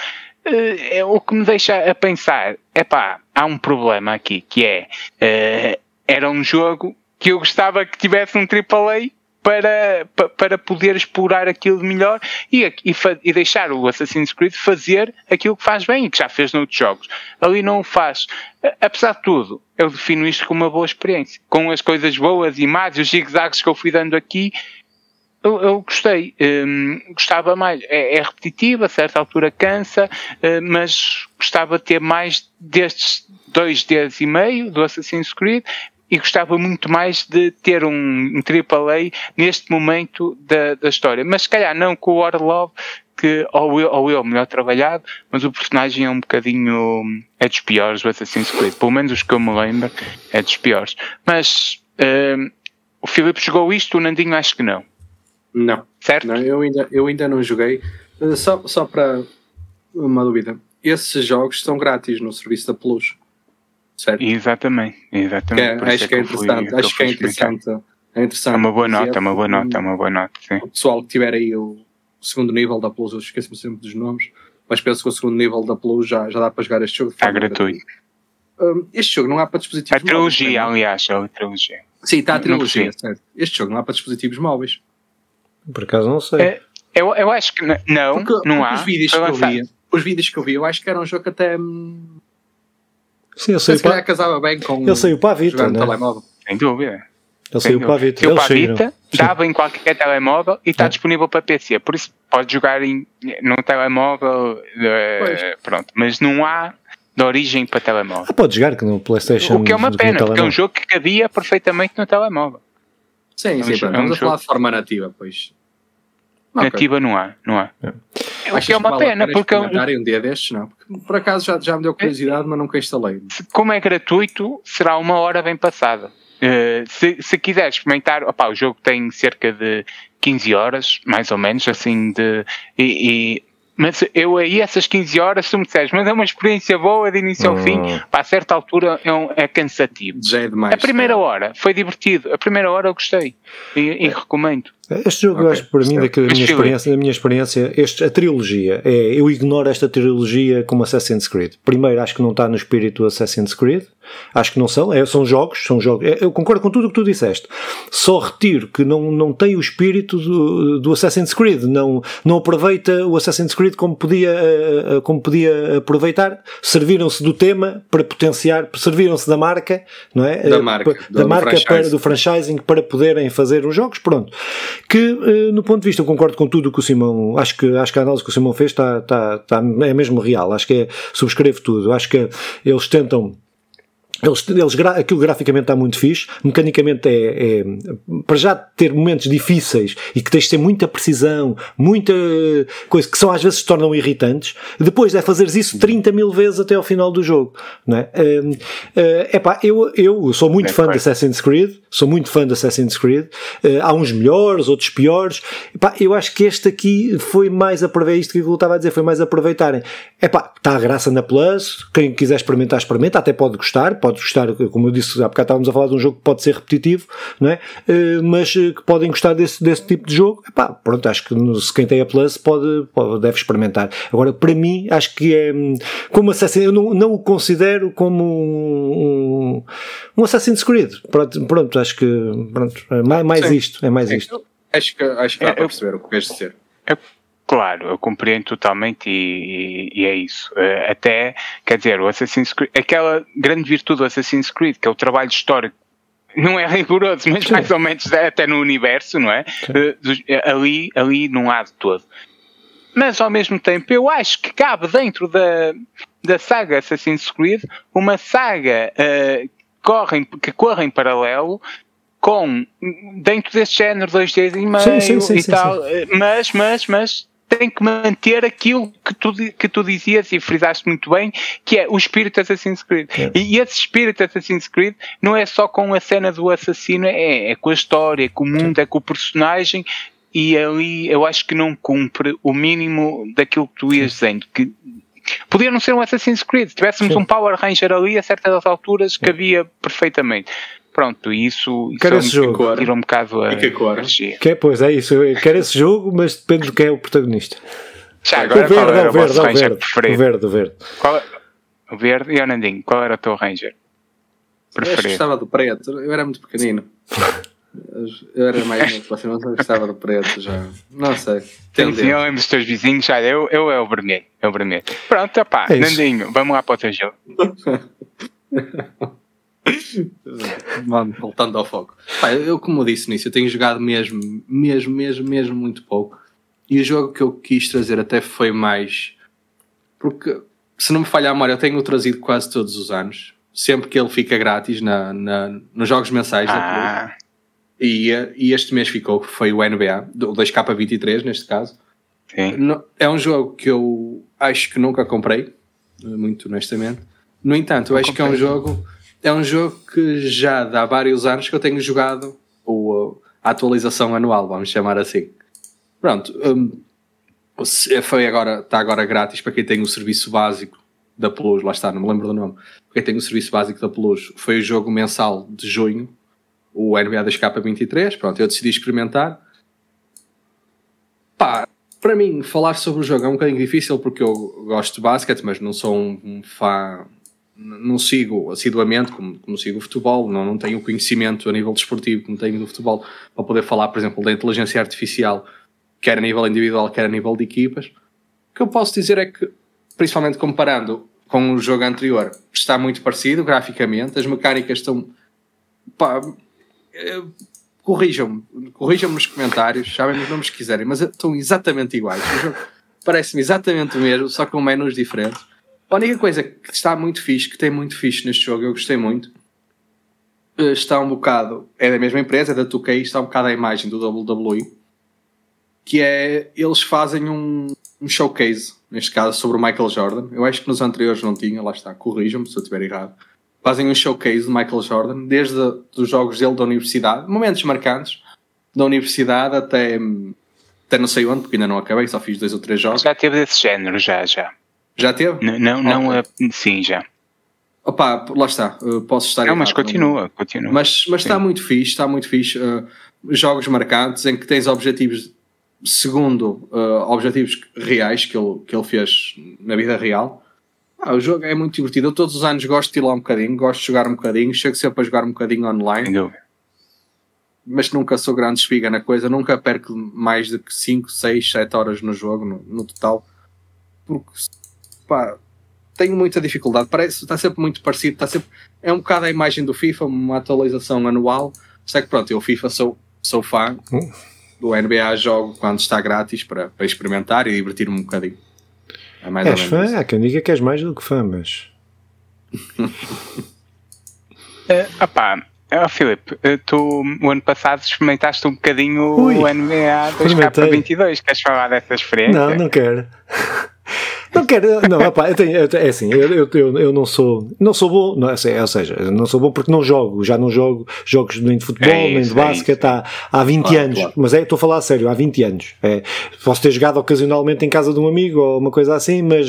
É o que me deixa a pensar, é pá, há um problema aqui, que é, era um jogo que eu gostava que tivesse um AAA para, para poder explorar aquilo melhor e, e, e, deixar o Assassin's Creed fazer aquilo que faz bem e que já fez noutros jogos. Ali não o faz. Apesar de tudo, eu defino isto como uma boa experiência. Com as coisas boas e más, os zigzags que eu fui dando aqui, eu, eu gostei. Um, gostava mais. É, é repetitivo, a certa altura cansa, uh, mas gostava de ter mais destes dois dias e meio do Assassin's Creed e gostava muito mais de ter um, um AAA neste momento da, da história. Mas se calhar não com o Orlov, que ou eu, ou eu melhor trabalhado, mas o personagem é um bocadinho. é dos piores do Assassin's Creed. Pelo menos os que eu me lembro, é dos piores. Mas uh, o Filipe jogou isto, o Nandinho acho que não. Não. Certo? Não, eu, ainda, eu ainda não joguei. Uh, só, só para uma dúvida. Esses jogos estão grátis no serviço da Plus. Certo? Exatamente, exatamente. É, acho que é, interessante. Fui, acho que é interessante. É interessante. É uma boa nota, é uma boa nota, é uma boa nota. Sim. O pessoal que tiver aí o segundo nível da Plus, eu esqueço-me sempre dos nomes, mas penso que o segundo nível da Plus já, já dá para jogar este jogo. Está gratuito. Um, este jogo não há para dispositivos a trilogia, móveis. aliás, é a trilogia. Sim, está a trilogia, certo. Este jogo não há para dispositivos móveis. Por acaso não sei. É, eu, eu acho que não, porque, não porque há. Os vídeos, que eu via, os vídeos que eu vi, eu acho que era um jogo até hum, Sim, eu sei Se calhar casava bem com Ele saiu para a Vita, jogar no né? telemóvel. Sem dúvida. Ele saiu para a dúvida. Vita. Saiu Eles para a saíram. Vita, dava em qualquer telemóvel e está É. disponível para PC. Por isso pode jogar em, no telemóvel, Pois. pronto. Mas não há de origem para telemóvel. Ah, pode jogar que no PlayStation. O que é uma pena, porque é um jogo que cabia perfeitamente no telemóvel. Sim, É um sim, é um Estamos a falar de forma nativa, pois. Nativa não há, não há. É. O que é uma vale pena, porque é um- experimentarem um dia destes, não. Porque, por acaso já, já me deu curiosidade, mas nunca instalei. como é gratuito, será uma hora bem passada. Eh, se, se quiser experimentar, opá, o jogo tem cerca de 15 horas, mais ou menos, assim, de. E, e- mas eu aí, essas 15 horas, se me disseres, mas é uma experiência boa de início ao Hum. fim, para a certa altura é, um- é cansativo. Já é demais. A primeira hora foi divertido, a primeira hora eu gostei e, e recomendo. Este jogo, eu Ok, acho que para mim, da, minha experiência, da minha experiência, este, a trilogia, é, eu ignoro esta trilogia como Assassin's Creed. Primeiro, acho que não está no espírito do Assassin's Creed. Acho que não são. É, são jogos, são jogos. é, Eu concordo com tudo o que tu disseste. Só retiro que não, não tem o espírito do, do Assassin's Creed. Não, não aproveita o Assassin's Creed como podia, eh, eh, como podia aproveitar. Serviram-se do tema para potenciar, serviram-se da marca, não é? Da Eh, marca, do- da do marca franchise. para, do franchising para poderem fazer os jogos, pronto. Que, eh, no ponto de vista, eu concordo com tudo o que o Simão, acho que, acho que a análise que o Simão fez está, está, está, é mesmo real, acho que é, subscrevo tudo, acho que eles tentam eles, eles, aquilo graficamente está muito fixe, mecanicamente é, é para já ter momentos difíceis e que tens de ter muita precisão, muita coisa que são às vezes se tornam irritantes, depois é fazeres isso 30 mil vezes até ao final do jogo. Não é? Hum, eh, epá, eu, eu sou muito fã de. Assassin's Creed, sou muito fã de Assassin's Creed, eh, há uns melhores, outros piores. Epá, eu acho que este aqui foi mais aproveitar isto que eu estava a dizer, foi mais aproveitarem. Epá, está a graça na Plus, quem quiser experimentar, experimenta, até pode gostar, pode gostar, como eu disse, há bocado estávamos a falar de um jogo que pode ser repetitivo, não é? Eh, mas eh, que podem gostar desse, desse tipo de jogo. Epá, pronto, acho que se quem tem a Plus pode, pode- deve experimentar. Agora, para mim, acho que é hum, como Assassin's, eu não, não o considero como um, um Assassin's Creed. Pronto, pronto acho que pronto, é mais, mais isto, é mais Sim, isto. Acho que, acho que dá É, para eu- perceber o que queres dizer. Claro, eu compreendo totalmente e, e- e é isso. Eh, até, quer dizer, o Assassin's Creed, aquela grande virtude do Assassin's Creed, que é o trabalho histórico, não é rigoroso, mas Sim. mais ou menos é até no universo, não é? Eh, eh, ali, ali não há de todo. Mas ao mesmo tempo, eu acho que cabe dentro da, da saga Assassin's Creed uma saga corre em- que corre em paralelo com dentro deste género 2D e meio Sim, sim, sim, e tal, mas, mas, mas tem que manter aquilo que tu, que tu dizias e frisaste muito bem, que é o espírito Assassin's Creed. É. E esse espírito Assassin's Creed não é só com a cena do assassino, é, é com a história, é com o mundo, é com o personagem. E ali eu acho que não cumpre o mínimo daquilo que tu ias dizendo. Que podia não ser um Assassin's Creed. Se tivéssemos Sim. um Power Ranger ali, a certas alturas cabia perfeitamente. Pronto, e isso, isso Quero é um- esse jogo. Tira um bocado a que cor? energia. Que é, pois é isso, eu quero esse jogo, mas depende do que é o protagonista. Já o agora, verde, qual era o o verde, vosso é o Ranger verde. O preferido? verde, o verde. Qual é- O verde e o Nandinho, qual era o teu Ranger Eu preferido? gostava do preto. Eu era muito pequenino. Eu era mais novo mas eu gostava do preto já. Não sei. Sim, Tendência. sim, eu lembro dos teus vizinhos, olha, eu, eu é o vermelho, é o vermelho. Pronto, opá, É. Nandinho, vamos lá para o teu jogo. Mano, voltando ao foco. Pá, eu, como eu disse nisso, eu tenho jogado mesmo, mesmo, mesmo, mesmo muito pouco. E o jogo que eu quis trazer até foi mais. Porque, se não me falha a memória, eu tenho-o trazido quase todos os anos. Sempre que ele fica grátis na, na- nos jogos mensais da. Ah, E, e este mês ficou, que foi o NBA, o 2K23 neste caso. sim. É um jogo que eu acho que nunca comprei, muito honestamente. No entanto, eu acho que é um comprei. jogo, é um jogo que já dá vários anos que eu tenho jogado o, a atualização anual, vamos chamar assim. Pronto, se- foi agora, está agora grátis para quem tem o serviço básico da Plus, lá está, não me lembro do nome. Quem tem o serviço básico da Plus foi o jogo mensal de junho, o NBA 2K23. Pronto, eu decidi experimentar. Pá, para mim, falar sobre o jogo é um bocadinho difícil porque eu gosto de basquete, mas não sou um, um fã. Não sigo assiduamente como, como sigo o futebol, não, não tenho conhecimento a nível desportivo como tenho do futebol para poder falar, por exemplo, da inteligência artificial, quer a nível individual, quer a nível de equipas. O que eu posso dizer é que, principalmente comparando com o jogo anterior. Está muito parecido graficamente, as mecânicas estão. Pá, eh, corrijam-me, corrijam-me nos comentários, sabem os nomes que quiserem, mas estão exatamente iguais. O jogo parece-me exatamente o mesmo, só com menus diferentes. A única coisa que está muito fixe, que tem muito fixe neste jogo, eu gostei muito, eh, está um bocado, é da mesma empresa, é da 2K, está um bocado a imagem do WWE, que é, eles fazem um, um showcase, neste caso sobre o Michael Jordan. Eu acho que nos anteriores não tinha, lá está, corrijam-me se eu estiver errado. Fazem um showcase do Michael Jordan, desde os jogos dele da universidade, momentos marcantes, da universidade até, até não sei onde, porque ainda não acabei, só fiz dois ou três jogos. Já teve desse género, já, já. Já teve? N não, não, okay. sim, já. Opa, lá está, posso estar Não, mas continua, não. continua. Mas, mas está muito fixe, está muito fixe. Uh, jogos marcantes em que tens objetivos, segundo uh, objetivos reais que ele, que ele fez na vida real. Ah, o jogo é muito divertido. Eu todos os anos gosto de ir lá um bocadinho, gosto de jogar um bocadinho, chego sempre a jogar um bocadinho online. Mas nunca sou grande espiga na coisa, nunca perco mais de 5, 6, 7 horas no jogo, no, no total. Porque, pá, tenho muita dificuldade. Parece, está sempre muito parecido, está sempre, é um bocado a imagem do FIFA, uma atualização anual. Sei que pronto, eu FIFA sou, sou fã hum. do NBA, jogo quando está grátis para, para experimentar e divertir-me um bocadinho. É mais és fã? Há quem diga que és mais do que fã, mas. uh, opá, oh, Filipe, eh, tu o ano passado experimentaste um bocadinho Ui, o NBA 2K22. Queres falar dessa experiência? Não, não quero. Não quero, não, rapaz, eu tenho, é assim, eu, eu, eu, eu, não sou, não sou bom, não, é, ou seja, não sou bom porque não jogo, já não jogo jogos nem de futebol, é isso, nem de é basquete é há, há 20 claro, anos, claro. mas é, estou a falar a sério, há 20 anos. É, posso ter jogado ocasionalmente em casa de um amigo ou uma coisa assim, mas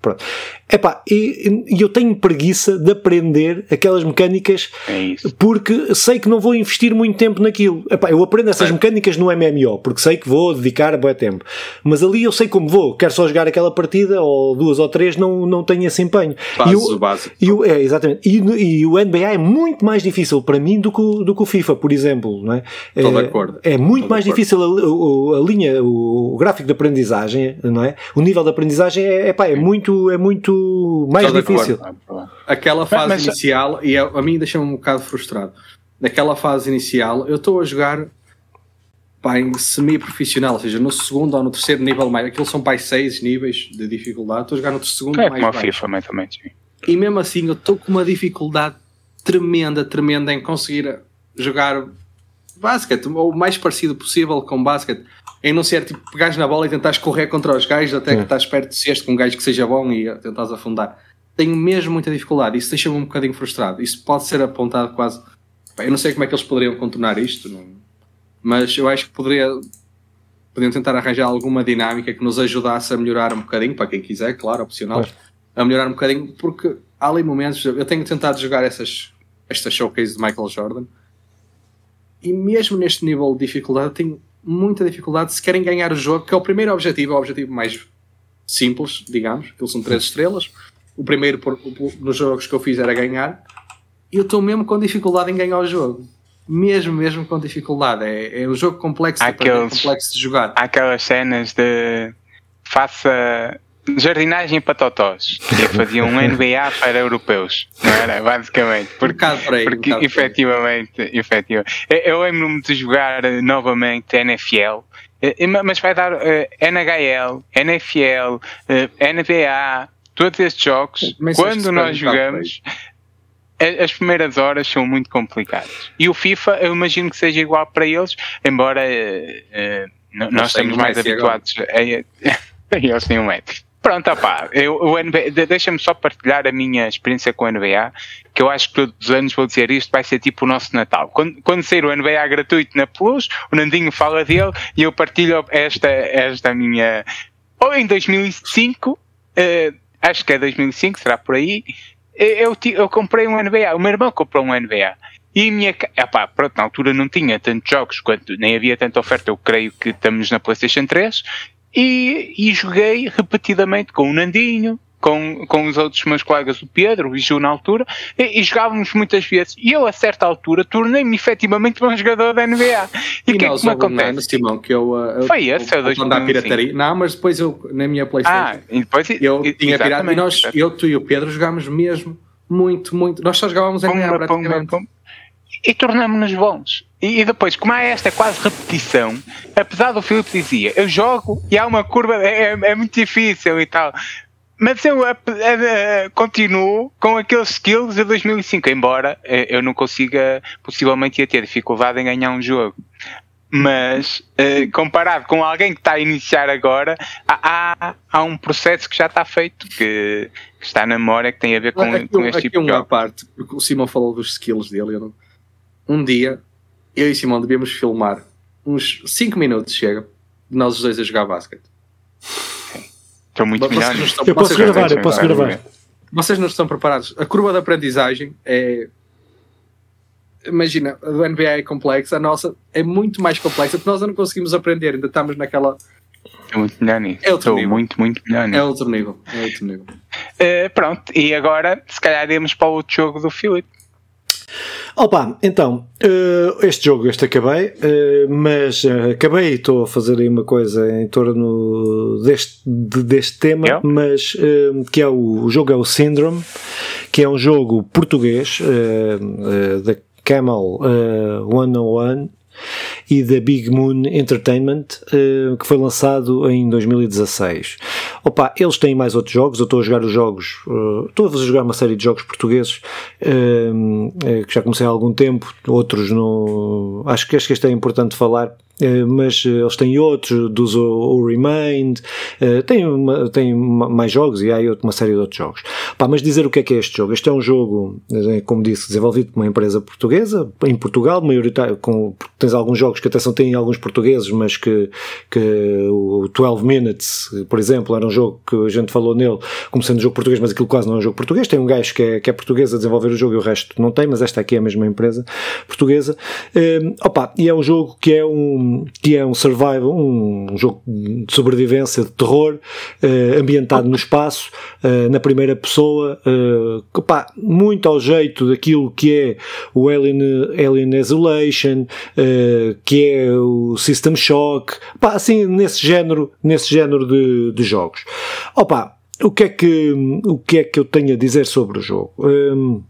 pronto. Epá, e, e eu tenho preguiça de aprender aquelas mecânicas é porque sei que não vou investir muito tempo naquilo. Epá, eu aprendo essas é. mecânicas no MMO porque sei que vou dedicar bom tempo, mas ali eu sei como vou, quero só jogar aquela partida ou duas ou três, não, não tenho esse empenho. Base, e o, básico. E o, é, exatamente. E, e, o NBA é muito mais difícil para mim do que, o, do que o FIFA, por exemplo. Não é? Estou é, de acordo. É muito mais difícil a, a, a, linha, o, gráfico de aprendizagem, não é? O nível de aprendizagem é, é, pá, é muito. É muito mais difícil. Aquela fase mas, inicial, e a, a mim deixa-me um bocado frustrado. Naquela fase inicial, eu estou a jogar pá, em semi-profissional, ou seja, no segundo ou no terceiro nível mais. Aquilo são pá, seis níveis de dificuldade. Estou a jogar no segundo é mais. Como a FIFA, mais também, sim. E mesmo assim, eu estou com uma dificuldade tremenda, tremenda em conseguir jogar basquete, o mais parecido possível com basquete em não ser tipo pegares na bola e tentares correr contra os gajos até que estás perto de cesto com um gajo que seja bom e tentares afundar. Tenho mesmo muita dificuldade. Isso deixa-me um bocadinho frustrado. Isso pode ser apontado quase. Eu não sei como é que eles poderiam contornar isto, não... mas eu acho que poderia. Podiam tentar arranjar alguma dinâmica que nos ajudasse a melhorar um bocadinho, para quem quiser, claro, opcional, a melhorar um bocadinho, porque há ali momentos. Eu tenho tentado jogar essas, estas showcase de Michael Jordan e mesmo neste nível de dificuldade tenho muita dificuldade se querem ganhar o jogo, que é o primeiro objetivo, é o objetivo mais simples, digamos, que são três estrelas. O primeiro por, por, nos jogos que eu fiz era ganhar, e eu estou mesmo com dificuldade em ganhar o jogo. Mesmo, mesmo com dificuldade. É, é um jogo complexo, aqueles, complexo de jogar. Há aquelas cenas de faça jardinagem para totós. E faziam um NBA para europeus, não era? Basicamente. Porque, um aí, porque um efetivamente, efetivamente. Eu lembro-me de jogar novamente NFL, eh, mas vai dar uh, NHL, NFL, uh, NBA, todos estes jogos, mas quando nós jogamos. As primeiras horas são muito complicadas. E o FIFA, eu imagino que seja igual para eles, embora uh, nós estamos mais habituados a, eles têm um metro. Pronto, opá, eu, o NBA, deixa-me só partilhar a minha experiência com o NBA, que eu acho que todos os anos vou dizer isto, vai ser tipo o nosso Natal. Quando, quando sair o NBA gratuito na Plus, o Nandinho fala dele e eu partilho esta, esta minha. Ou em 2005, uh, eh, acho que é 2005, será por aí, eu, eu comprei um NBA, o meu irmão comprou um NBA. E a minha. Epá, pronto, na altura não tinha tantos jogos quanto nem havia tanta oferta. Eu creio que estamos na PlayStation 3 e, e, joguei repetidamente com o Nandinho, com, com os outros meus colegas, o Pedro o Ju na altura, e, e, jogávamos muitas vezes. E eu, a certa altura, tornei-me efetivamente um jogador da NBA. E o que é que me acontece? Simão, que eu, uh, eu, Foi esse, eu, eu, eu pirataria. Não, mas depois eu, na minha Playstation, ah, e depois, eu tinha pirata e nós, eu, tu e o Pedro jogámos mesmo muito, muito. Nós só jogávamos NBA praticamente. E tornámos-nos bons. E, e, depois, como há esta quase repetição, apesar do Filipe dizia, eu jogo e há uma curva, é, é, é muito difícil e tal. Mas eu a, a, a, continuo com aqueles skills de 2005, embora eh, eu não consiga, possivelmente ia ter dificuldade em ganhar um jogo. Mas uh, comparado com alguém que está a iniciar agora, há, há um processo que já está feito, que, que está na memória, que tem a ver com, aqui, com este aqui tipo de uma parte, porque o Simão falou dos skills dele. Não... Um dia, eu e o Simão devíamos filmar uns 5 minutos, chega, de nós os dois a jogar basquete. Estou muito. Estão, eu posso gravar, eu posso gravar. Vocês não estão preparados. A curva de aprendizagem é. Imagina, a do NBA é complexa, a nossa é muito mais complexa porque nós não conseguimos aprender, ainda estamos naquela. Estou muito melhor nisso. É outro Estou nível. muito, muito melhor nisso. É outro nível. É outro nível. Uh, pronto, e agora se calhar iremos para o outro jogo do Filipe. Opa, então, uh, este jogo este acabei, uh, mas uh, acabei e estou a fazer aí uma coisa em torno deste, de, deste tema, yeah. mas que é o, o, jogo é o Syndrome, que é um jogo português da Camel 101 e da Big Moon Entertainment, uh, que foi lançado em 2016. Opa, eles têm mais outros jogos, eu estou a jogar os jogos, uh, estou a jogar uma série de jogos portugueses uh, que já comecei há algum tempo, outros no. Acho que, acho que este é importante falar eh, mas eh, eles têm outros, dos o, Remain, uh, têm, mais jogos e há uma série de outros jogos. Pá, mas dizer o que é que é este jogo? Este é um jogo, como disse, desenvolvido por uma empresa portuguesa, em Portugal, maioritário, com, tens alguns jogos que até são, têm alguns portugueses, mas que, que o 12 Minutes, por exemplo, era um jogo que a gente falou nele como sendo um jogo português, mas aquilo quase não é um jogo português. Tem um gajo que é, que é português a desenvolver o jogo e o resto não tem, mas esta aqui é a mesma empresa portuguesa. Uh, opa, e é um jogo que é um que é um survival, um jogo de sobrevivência, de terror, uh, ambientado no espaço, uh, na primeira pessoa, uh, pá, muito ao jeito daquilo que é o Alien, Alien Isolation, que é o System Shock, pá, assim, nesse género, nesse género de, de jogos. Opa, o que é que, o que é que eu tenho a dizer sobre o jogo? Um,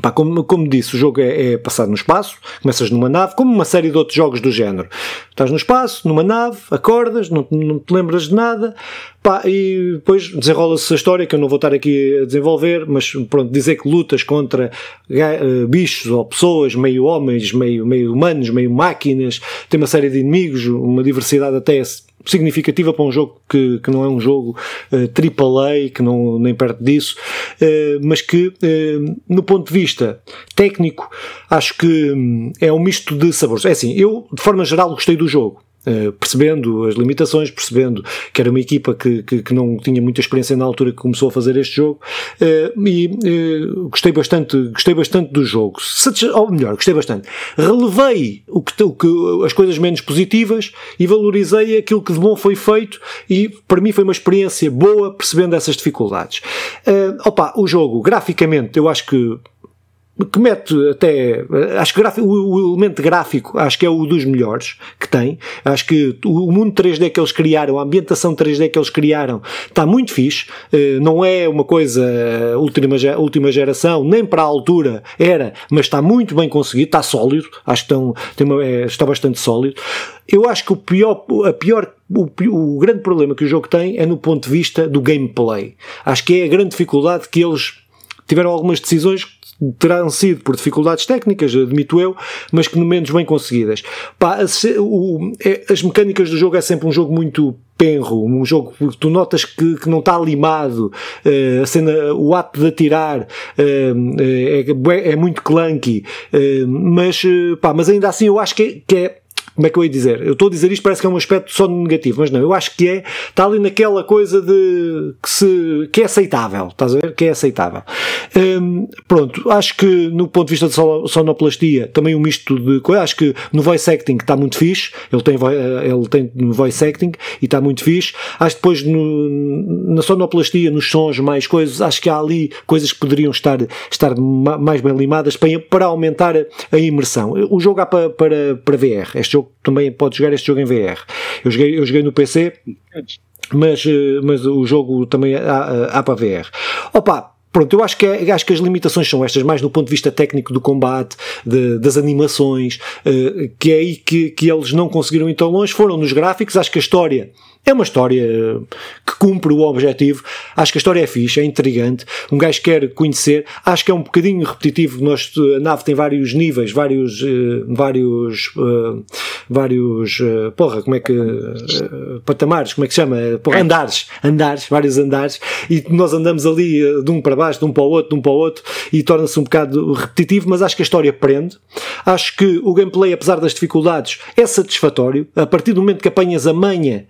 Pá, como, como disse, o jogo é, é, passado no espaço, começas numa nave, como uma série de outros jogos do género. Estás no espaço, numa nave, acordas, não, não te lembras de nada, pá, e depois desenrola-se a história que eu não vou estar aqui a desenvolver, mas pronto, dizer que lutas contra uh, bichos ou pessoas, meio homens, meio, meio humanos, meio máquinas, tem uma série de inimigos, uma diversidade até significativa para um jogo que, que não é um jogo uh, AAA, que não nem perto disso, uh, mas que, uh, no ponto de vista técnico, acho que um, é um misto de sabores. É assim, eu, de forma geral, gostei do jogo. Uh, percebendo as limitações, percebendo que era uma equipa que, que, que, não tinha muita experiência na altura que começou a fazer este jogo. Uh, e uh, gostei bastante gostei bastante do jogo. Ou melhor, gostei bastante. Relevei o que, o que, as coisas menos positivas e valorizei aquilo que de bom foi feito e para mim foi uma experiência boa percebendo essas dificuldades. Opa, o jogo graficamente eu acho que que mete até, acho que o, elemento gráfico, acho que é o dos melhores que tem, acho que o, mundo 3D que eles criaram, a ambientação 3D que eles criaram, está muito fixe, uh, não é uma coisa última, última geração, nem para a altura era, mas está muito bem conseguido, está sólido, acho que tem uma, é, está bastante sólido. Eu acho que o pior, a pior o, o, grande problema que o jogo tem é no ponto de vista do gameplay. Acho que é a grande dificuldade que eles tiveram algumas decisões terão sido por dificuldades técnicas, admito eu, mas que no menos bem conseguidas. Pá, o, é, as mecânicas do jogo é sempre um jogo muito penro, um jogo que tu notas que, que não está limado, uh, a cena, o ato de atirar uh, é, é, muito clunky, uh, mas, pá, mas ainda assim eu acho que é, que é como é que eu ia dizer? Eu estou a dizer isto, parece que é um aspecto só negativo, mas não, eu acho que é, está ali naquela coisa de que, se, que é aceitável, estás a ver? Que é aceitável. Um, pronto, acho que no ponto de vista de sonoplastia, também um misto de coisas, acho que no voice acting está muito fixe, ele tem, ele tem voice acting e está muito fixe. Acho que depois no, na sonoplastia, nos sons, mais coisas, acho que há ali coisas que poderiam estar, estar mais bem limadas para, para aumentar a imersão. O jogo há para, para, para VR, este jogo também pode jogar este jogo em VR. Eu joguei, eu joguei no PC, mas, eh, mas o jogo também há, há para VR. Opa, Pronto, eu acho que, é, acho que as limitações são estas, mais do ponto de vista técnico do combate, de, das animações, uh, que é aí que, que eles não conseguiram ir tão longe. Foram nos gráficos, acho que a história é uma história que cumpre o objetivo. Acho que a história é fixe, é intrigante. Um gajo quer conhecer. Acho que é um bocadinho repetitivo. Nós, a nave tem vários níveis, vários, uh, vários, uh, vários, uh, porra, como é que, patamares, como é que se chama? Porra, andares, andares, vários andares. E nós andamos ali de um para baixo, de um para o outro, de um para o outro, e torna-se um bocado repetitivo, mas acho que a história prende. Acho que o gameplay, apesar das dificuldades, é satisfatório. A partir do momento que apanhas a manha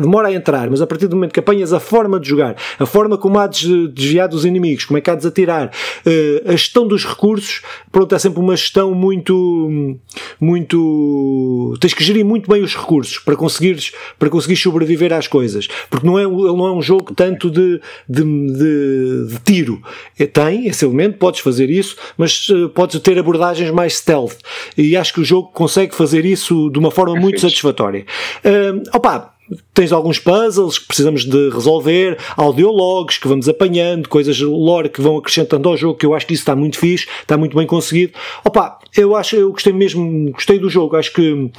demora a entrar, mas a partir do momento que apanhas a forma de jogar, a forma como há de desviar dos inimigos, como é que há de atirar, eh, a gestão dos recursos, pronto, é sempre uma gestão muito, muito, tens que gerir muito bem os recursos para conseguires, para conseguires sobreviver às coisas, porque não é, não é um jogo tanto de, de, de, de tiro, é, tem esse elemento, podes fazer isso, mas uh, podes ter abordagens mais stealth, e acho que o jogo consegue fazer isso de uma forma é muito satisfatória. Uh, opa, tens alguns puzzles que precisamos de resolver, audiologos que vamos apanhando, coisas lore que vão acrescentando ao jogo, que eu acho que isso está muito fixe, está muito bem conseguido. Opa, eu acho, eu gostei mesmo, gostei do jogo, acho que uh,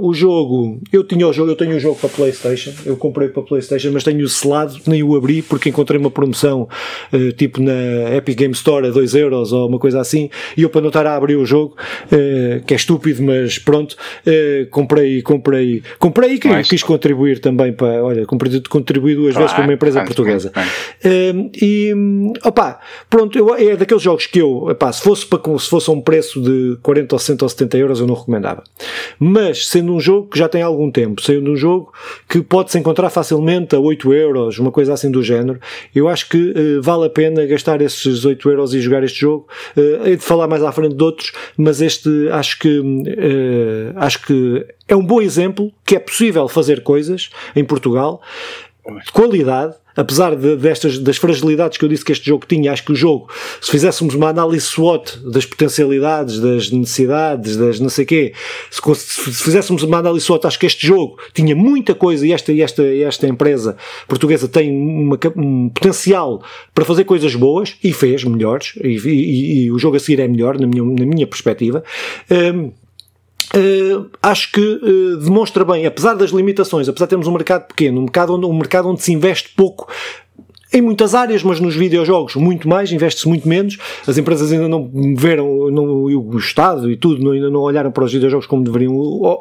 o jogo, eu tinha o jogo, eu tenho o jogo para Playstation, eu comprei para Playstation, mas tenho o selado, nem o abri, porque encontrei uma promoção, uh, tipo na Epic Game Store a 2 euros ou uma coisa assim, e eu para não estar a abrir o jogo, uh, que é estúpido, mas pronto, comprei, comprei, comprei e quis, quis contribuir também para, olha, contribuí duas claro, vezes para uma empresa portuguesa. Uh, e, opa, pronto, eu, é daqueles jogos que eu, epá, se fosse para, se fosse a um preço de 40 ou 60 ou 70 euros eu não recomendava. Mas, sendo um jogo que já tem algum tempo, sendo um jogo que pode-se encontrar facilmente a 8 euros, uma coisa assim do género, eu acho que uh, vale a pena gastar esses 8 euros e jogar este jogo. Uh, hei de falar mais à frente de outros, mas este acho que, uh, acho que é um bom exemplo que é possível fazer coisas em Portugal de qualidade, apesar de, destas das fragilidades que eu disse que este jogo tinha, acho que o jogo, se fizéssemos uma análise SWOT das potencialidades, das necessidades, das não sei quê, se, se fizéssemos uma análise SWOT, acho que este jogo tinha muita coisa e esta, esta, esta empresa portuguesa tem uma, um potencial para fazer coisas boas e fez melhores, e, e, e o jogo a seguir é melhor, na minha, na minha perspectiva. Um, Uh, acho que uh, demonstra bem, apesar das limitações, apesar de termos um mercado pequeno, um mercado onde, um mercado onde se investe pouco em muitas áreas, mas nos videojogos muito mais, investe-se muito menos. As empresas ainda não viram, não, o Estado e tudo, não, ainda não olharam para os videojogos como deveriam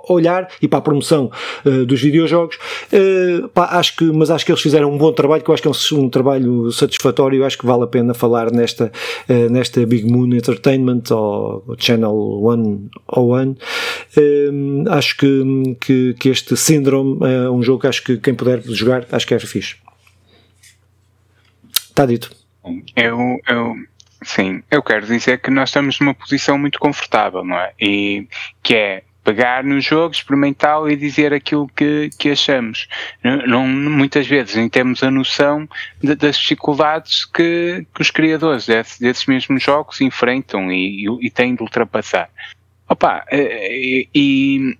olhar e para a promoção uh, dos videojogos. Uh, pá, acho que, mas acho que eles fizeram um bom trabalho, que eu acho que é um, um trabalho satisfatório. Acho que vale a pena falar nesta, uh, nesta Big Moon Entertainment ou Channel One ou One. acho que, que, que este Syndrome é um jogo que acho que quem puder jogar, acho que é fixe. Está dito. Eu, eu, sim, eu quero dizer que nós estamos numa posição muito confortável, não é? E que é pegar no jogo, experimentá-lo e dizer aquilo que, que achamos. Não, muitas vezes nem temos a noção de, das dificuldades que, que os criadores desse, desses mesmos jogos enfrentam e, e, e têm de ultrapassar. Opa, e, e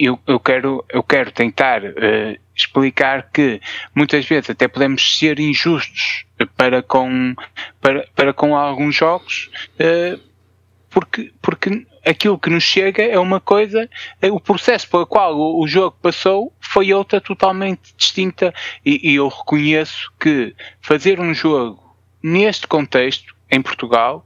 eu, eu, quero, eu quero tentar uh, explicar que muitas vezes até podemos ser injustos para com, para, para com alguns jogos, uh, porque, porque aquilo que nos chega é uma coisa, eh, o processo pelo qual o, o jogo passou foi outra totalmente distinta e, e eu reconheço que fazer um jogo neste contexto, em Portugal,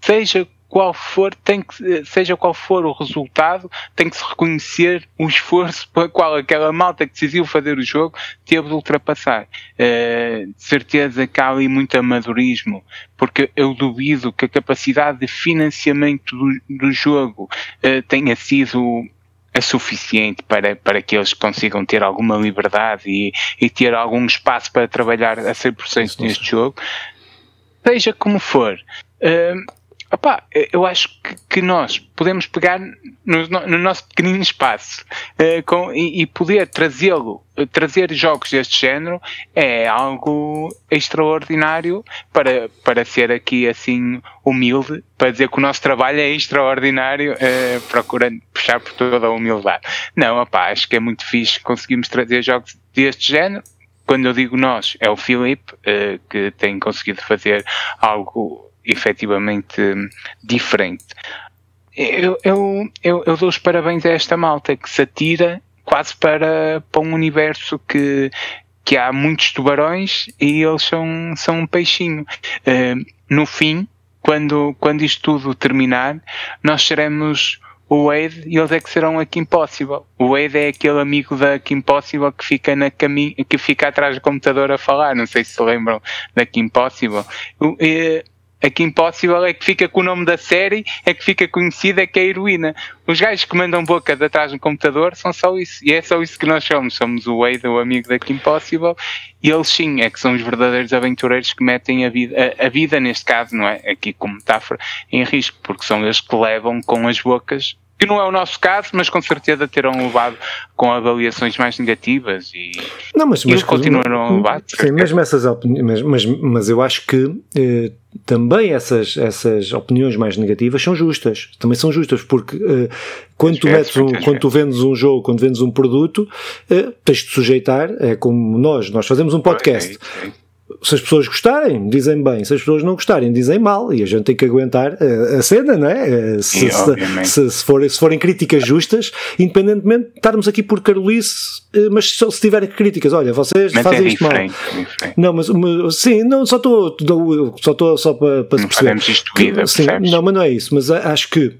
seja qual for, tem que, seja qual for o resultado, tem que se reconhecer o esforço pelo qual aquela malta que decidiu fazer o jogo teve de ultrapassar. Uh, de certeza que há ali muito amadorismo, porque eu duvido que a capacidade de financiamento do, do jogo uh, tenha sido é suficiente para, para que eles consigam ter alguma liberdade e, e ter algum espaço para trabalhar a 100% neste jogo. Seja como for, uh, Opa, eu acho que, que, nós podemos pegar no, no nosso pequenino espaço uh, com, e, e poder trazê-lo, trazer jogos deste género é algo extraordinário para, para ser aqui assim humilde, para dizer que o nosso trabalho é extraordinário, uh, procurando puxar por toda a humildade. Não, opa, acho que é muito fixe conseguimos trazer jogos deste género. Quando eu digo nós, é o Filipe que tem conseguido fazer algo efetivamente diferente. Eu, eu, eu, eu, dou os parabéns a esta malta que se atira quase para, para um universo que, que há muitos tubarões e eles são, são um peixinho. Uh, no fim, quando, quando isto tudo terminar, nós seremos o Wade e eles é que serão a Kim Possible. O Wade é aquele amigo da Kim Possible que fica, na cami que fica atrás do computador a falar. Não sei se se lembram da Kim Possible. Eh, Aqui Impossible é que fica com o nome da série, é que fica conhecida, é que é a heroína. Os gajos que mandam boca de atrás no computador são só isso. E é só isso que nós somos. Somos o Wade, o amigo da Kim Possible. E eles sim, é que são os verdadeiros aventureiros que metem a vida, a, a vida neste caso, não é? Aqui como metáfora, em risco, porque são eles que levam com as bocas que não é o nosso caso, mas com certeza terão levado com avaliações mais negativas e, não, mas, mas continuaram a levar. Sim, mesmo essas opiniões, mas, mas, mas eu acho que eh, também essas, essas opiniões mais negativas são justas, também são justas, porque eh, quando, tu metes um, quando tu vendes um jogo, quando vendes um produto, eh, tens de sujeitar, é como nós, nós fazemos um podcast. É, é, é se as pessoas gostarem, dizem bem, se as pessoas não gostarem, dizem mal, e a gente tem que aguentar a, eh, a cena, não é? Eh, se, Sim, se, se, for, se, forem críticas justas, independentemente de estarmos aqui por Carolice, eh, mas se, se tiverem críticas, olha, vocês mas fazem é isto mal. É não, mas, mas, sim, não, só estou só, estou só para, para se perceber. Isto vida, sim, não, mas não é isso, mas acho que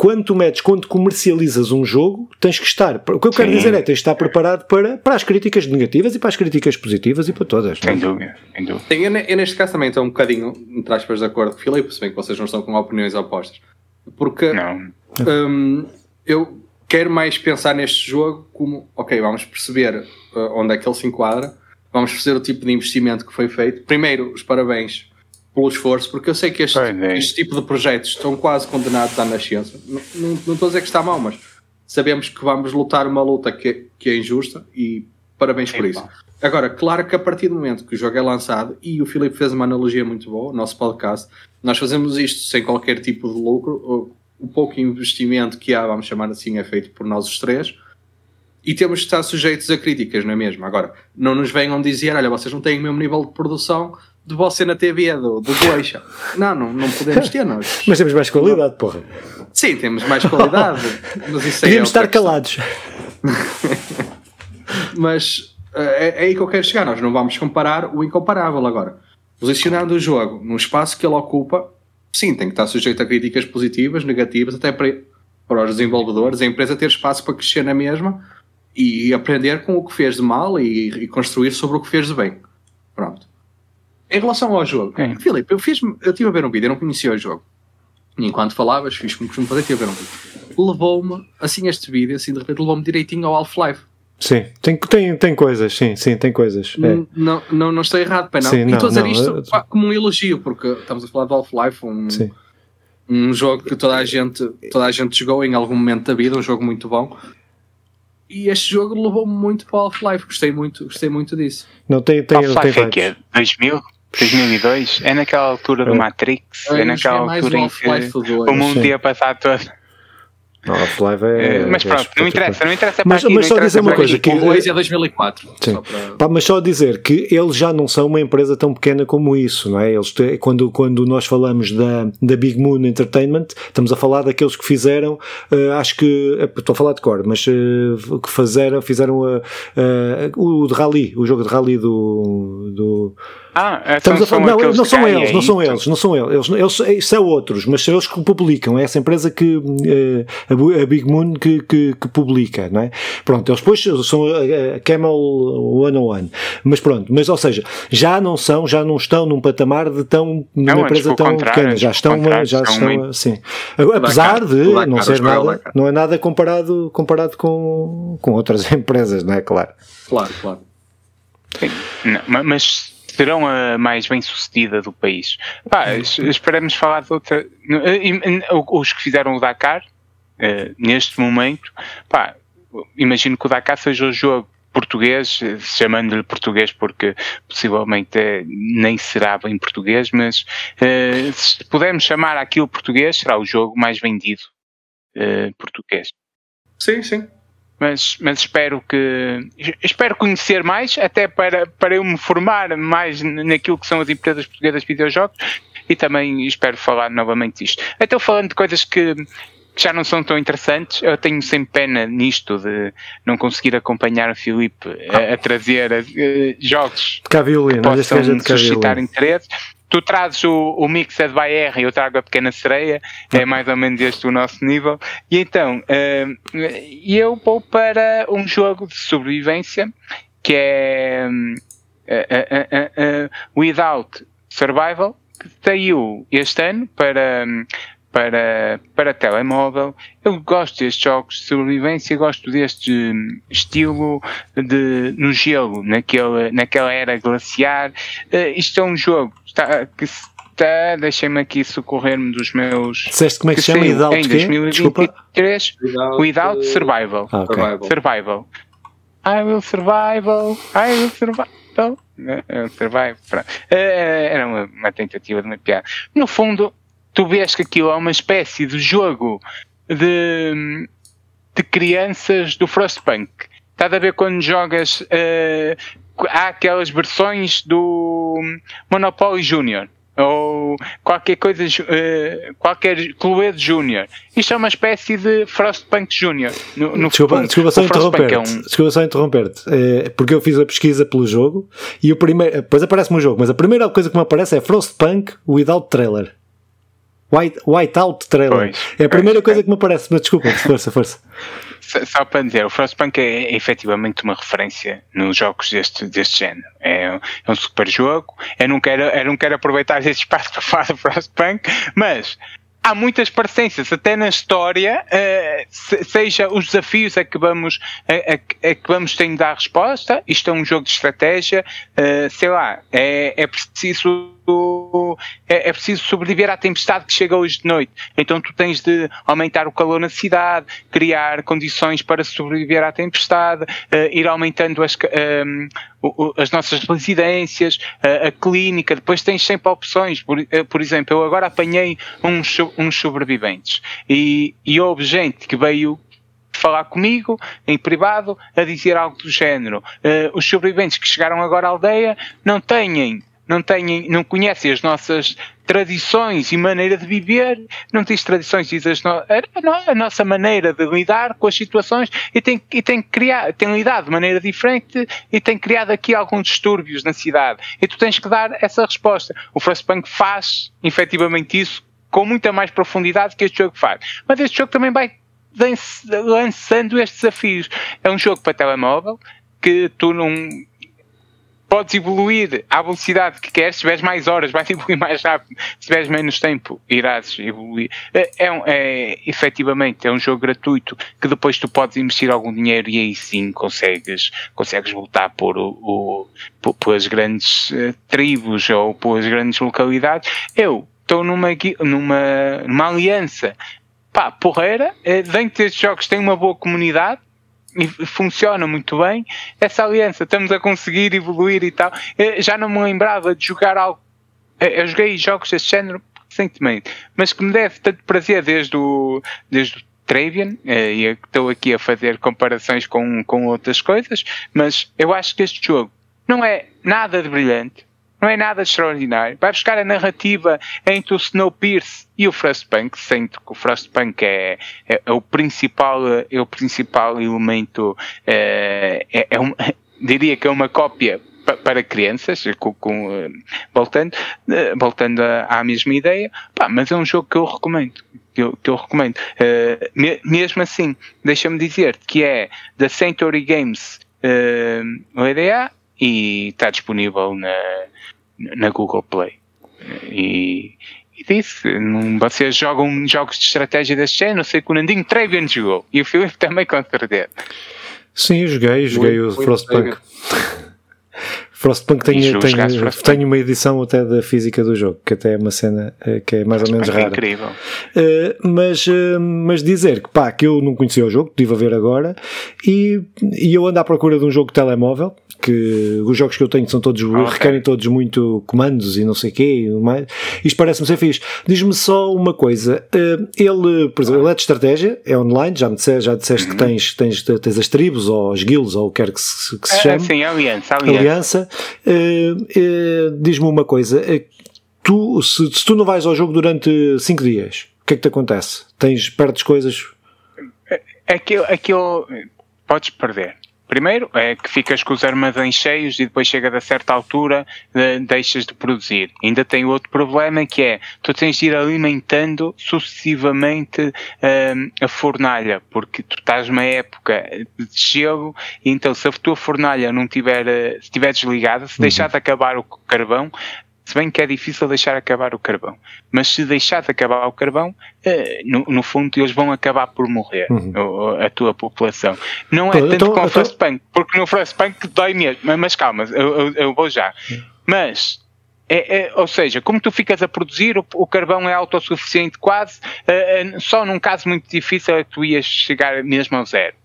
quando tu metes, quando comercializas um jogo, tens que estar. O que eu quero Sim. dizer é tens de estar preparado para, para as críticas negativas e para as críticas positivas e para todas. Sem dúvida, sem dúvida. Sim, eu, eu, neste caso também estou um bocadinho, entre aspas, de acordo com o Filipe, se bem que vocês não estão com opiniões opostas. Porque um, eu quero mais pensar neste jogo como, ok, vamos perceber uh, onde é que ele se enquadra, vamos perceber o tipo de investimento que foi feito. Primeiro, os parabéns pelo esforço, porque eu sei que este, é. este tipo de projetos estão quase condenados à nascença. Não, não, não, estou a dizer que está mal, mas sabemos que vamos lutar uma luta que, que é injusta e parabéns por isso. Agora, claro que a partir do momento que o jogo é lançado, e o Filipe fez uma analogia muito boa, o nosso podcast, nós fazemos isto sem qualquer tipo de lucro, o pouco investimento que há, vamos chamar assim, é feito por nós os três, e temos de estar sujeitos a críticas, não é mesmo? Agora, não nos venham dizer, olha, vocês não têm o mesmo nível de produção, de você na TV do, do Goixa. Não, não, não podemos ter nós. Mas temos mais qualidade, porra. Sim, temos mais qualidade. mas isso é Podíamos é estar calados. mas é, é aí que eu quero chegar. Nós não vamos comparar o incomparável agora. Posicionando o jogo no espaço que ele ocupa, sim, tem que estar sujeito a críticas positivas, negativas, até para, para os desenvolvedores, a empresa ter espaço para crescer na mesma e aprender com o que fez de mal e, e construir sobre o que fez de bem. Pronto. Em relação ao jogo, é. Filipe, eu, fiz, eu estive a ver um vídeo, eu não conhecia o jogo. E enquanto falavas, fiz como costumo fazer, estive a ver um vídeo. Levou-me, assim, este vídeo, assim, de repente, levou-me direitinho ao Half-Life. Sim, tem, tem, tem coisas, sim, sim, tem coisas. É. Não, não, não estou errado, pai, não. Sim, e estou a dizer isto eu... como um elogio, porque estamos a falar do Half-Life, um, um jogo que toda a, gente, toda a gente jogou em algum momento da vida, um jogo muito bom. E este jogo levou-me muito para o Half-Life, gostei muito, gostei muito disso. Não, tem, tem, Half-Life é que é 2000? 2002? É naquela altura do é. Matrix? É, é naquela altura em que o mundo ia passar todo. Half-Life é, é. Mas pronto, não interessa, não interessa mas, aqui, mas só dizer uma coisa: que, o 2 é 2004. Sim. Só para... Pá, mas só dizer que eles já não são uma empresa tão pequena como isso, não é? Eles, quando, quando nós falamos da, da Big Moon Entertainment, estamos a falar daqueles que fizeram, uh, acho que, estou a falar de cor, mas uh, que fizeram, fizeram uh, o de Rally, o jogo de Rally do. do ah, então Estamos a falar, não, não são eles, não são eles, não são eles, eles, eles, isso é outros, mas são eles que publicam, é essa empresa que uh, a, Big Moon que, que, que, publica, não é? Pronto, eles depois são a, Camel One on One, mas pronto, mas ou seja, já não são, já não estão num patamar de tão, numa empresa tão pequena, já estão, uma, já estão, assim, apesar de não ser nada, não é nada comparado, comparado com, com outras empresas, não é? Claro. Claro, claro. Sim, não, mas serão a mais bem sucedida do país. Pá, esperamos falar de outra. Os que fizeram o Dakar, uh, neste momento, pá, imagino que o Dakar seja o jogo português, chamando-lhe português porque possivelmente é, nem será bem português, mas uh, se pudermos chamar aquilo português, será o jogo mais vendido uh, português. Sim, sim mas, mas espero que espero conhecer mais, até para, para eu me formar mais naquilo que são as empresas portuguesas de videojogos e também espero falar novamente disto. Até falando de coisas que, que, já não são tão interessantes, eu tenho sempre pena nisto de não conseguir acompanhar o Filipe a, a trazer a, a, jogos que possam suscitar interesse tu trazes o, o Mixed by R e eu trago a Pequena Sereia, é mais ou menos este o nosso nível. E então, uh, eu vou para um jogo de sobrevivência que é uh, uh, Without Survival, que saiu este ano para, para, para telemóvel. Eu gosto destes jogos de sobrevivência, gosto deste estilo de no gelo, naquele, naquela era glaciar. Uh, isto é um jogo está, que está, deixem-me aqui socorrer-me dos meus. Disseste como é que, que se chama? Without em 2023, Without, Without Survival. Ah, okay. survival. Survival. I will survival. I will survival. Survive. Era uma, uma tentativa de uma piada. No fundo, tu vês que aquilo é uma espécie de jogo de, de crianças do Frostpunk. Estás a ver quando jogas. Uh, há aquelas versões do Monopoly Junior ou qualquer coisa, uh, qualquer Cluedo Júnior. Isto é uma espécie de Frostpunk Júnior. Desculpa, desculpa só interromper-te. É um... Desculpa só interromper-te. É, porque eu fiz a pesquisa pelo jogo e o primeiro. Depois aparece-me o jogo, mas a primeira coisa que me aparece é Frostpunk without trailer. White, whiteout trailer. Pois, é a primeira pois, coisa é. que me aparece, mas desculpa, força, força. Só para dizer, o Frostpunk é, é efetivamente uma referência nos jogos deste, deste género. É, é um super jogo. Eu não, quero, eu não quero aproveitar este espaço para falar do Frostpunk, mas há muitas parecências, até na história, uh, seja os desafios a que vamos, a, a, a, que vamos ter de dar resposta. Isto é um jogo de estratégia, uh, sei lá, é, é preciso é, é, preciso sobreviver à tempestade que chega hoje de noite. Então tu tens de aumentar o calor na cidade, criar condições para sobreviver à tempestade, uh, ir aumentando as, um, as nossas residências, uh, a clínica. Depois tens sempre opções. Por, uh, por exemplo, eu agora apanhei uns, uns sobreviventes e, e houve gente que veio falar comigo em privado a dizer algo do género. Uh, os sobreviventes que chegaram agora à aldeia não têm não, têm, não conhecem as nossas tradições e maneira de viver, não tens tradições, diz no, a, nossa maneira de lidar com as situações e tem, e tem, criar, tem lidado de maneira diferente e tem criado aqui alguns distúrbios na cidade. E tu tens que dar essa resposta. O Frostpunk faz efetivamente isso com muita mais profundidade que este jogo faz. Mas este jogo também vai lançando estes desafios. É um jogo para telemóvel que tu não podes evoluir à velocidade que queres, se tiveres mais horas, vais evoluir mais rápido, se tiveres menos tempo, irás evoluir. É, é, um, é, efetivamente, é um jogo gratuito que depois tu podes investir algum dinheiro e aí sim consegues, consegues voltar por, o, por, as grandes uh, tribos ou por as grandes localidades. Eu estou numa, numa, numa aliança pá, porreira, eh, dentro destes jogos tem uma boa comunidade, e funciona muito bem essa aliança, estamos a conseguir evoluir e tal. Eu já não me lembrava de jogar algo. Eu joguei jogos desse género recentemente, mas que me deve tanto prazer desde o, desde o Travian, eh, e estou aqui a fazer comparações com, com outras coisas, mas eu acho que este jogo não é nada de brilhante, não é nada extraordinário. Vai buscar a narrativa entre o Snowpiercer e o Frostpunk, sendo que o Frostpunk é, é, é o principal, é o principal elemento, é, é, é um, diria que é uma cópia para crianças, com, com, eh, voltando, eh, voltando à mesma ideia, pá, mas é um jogo que eu recomendo. que eu, que eu recomendo. Uh, me, mesmo assim, deixa-me dizer que é da Century Games uh, e está disponível na, na Google Play. E, e disse, não, vocês jogam jogos de estratégia deste género, não sei que o Nandinho Trevian jogou e o Filipe também com certeza. Sim, joguei, joguei o Frostpunk. Frostpunk tem, tem, Frostpunk. tem uma edição até da física do jogo, que até é uma cena uh, que é mais ou menos é rara. incrível. Uh, mas, uh, mas dizer que pá, que eu não conhecia o jogo, estive a ver agora, e, e eu ando à procura de um jogo de telemóvel, que os jogos que eu tenho são todos, okay. requerem todos muito comandos e não sei o quê, e mais. isto parece-me ser fixe. Diz-me só uma coisa, ele, por exemplo, ele é de estratégia, é online, já me disseste, já disseste uhum. que tens, tens, tens as tribos, ou as guilds, ou o que quer que se, que se chame. sim, aliança, aliança. aliança Uh, uh, Diz-me uma coisa: uh, tu, se, se, tu não vais ao jogo durante 5 dias, o que é que te acontece? Tens, perdes coisas? Aquilo, aquilo podes perder. Primeiro é que ficas com os armazéns cheios e depois chega a certa altura de, deixas de produzir. Ainda tem outro problema que é tu tens de ir alimentando sucessivamente um, a fornalha, porque tu estás numa época de gelo e então se a tua fornalha não tiver, eh, se estiver desligada, se uhum. deixar de acabar o carvão, se bem que é difícil deixar acabar o carvão, mas se deixar de acabar o carvão, eh, no, no fundo eles vão acabar por morrer, uhum. a tua população. Não é tanto então, com o Frostpunk, porque no Frostpunk dói mesmo, mas calma, eu, eu, eu vou já. Mas é, é, ou seja, como tu ficas a produzir, o, o carvão é autossuficiente quase, uh, uh, só num caso muito difícil é que tu ias chegar mesmo ao zero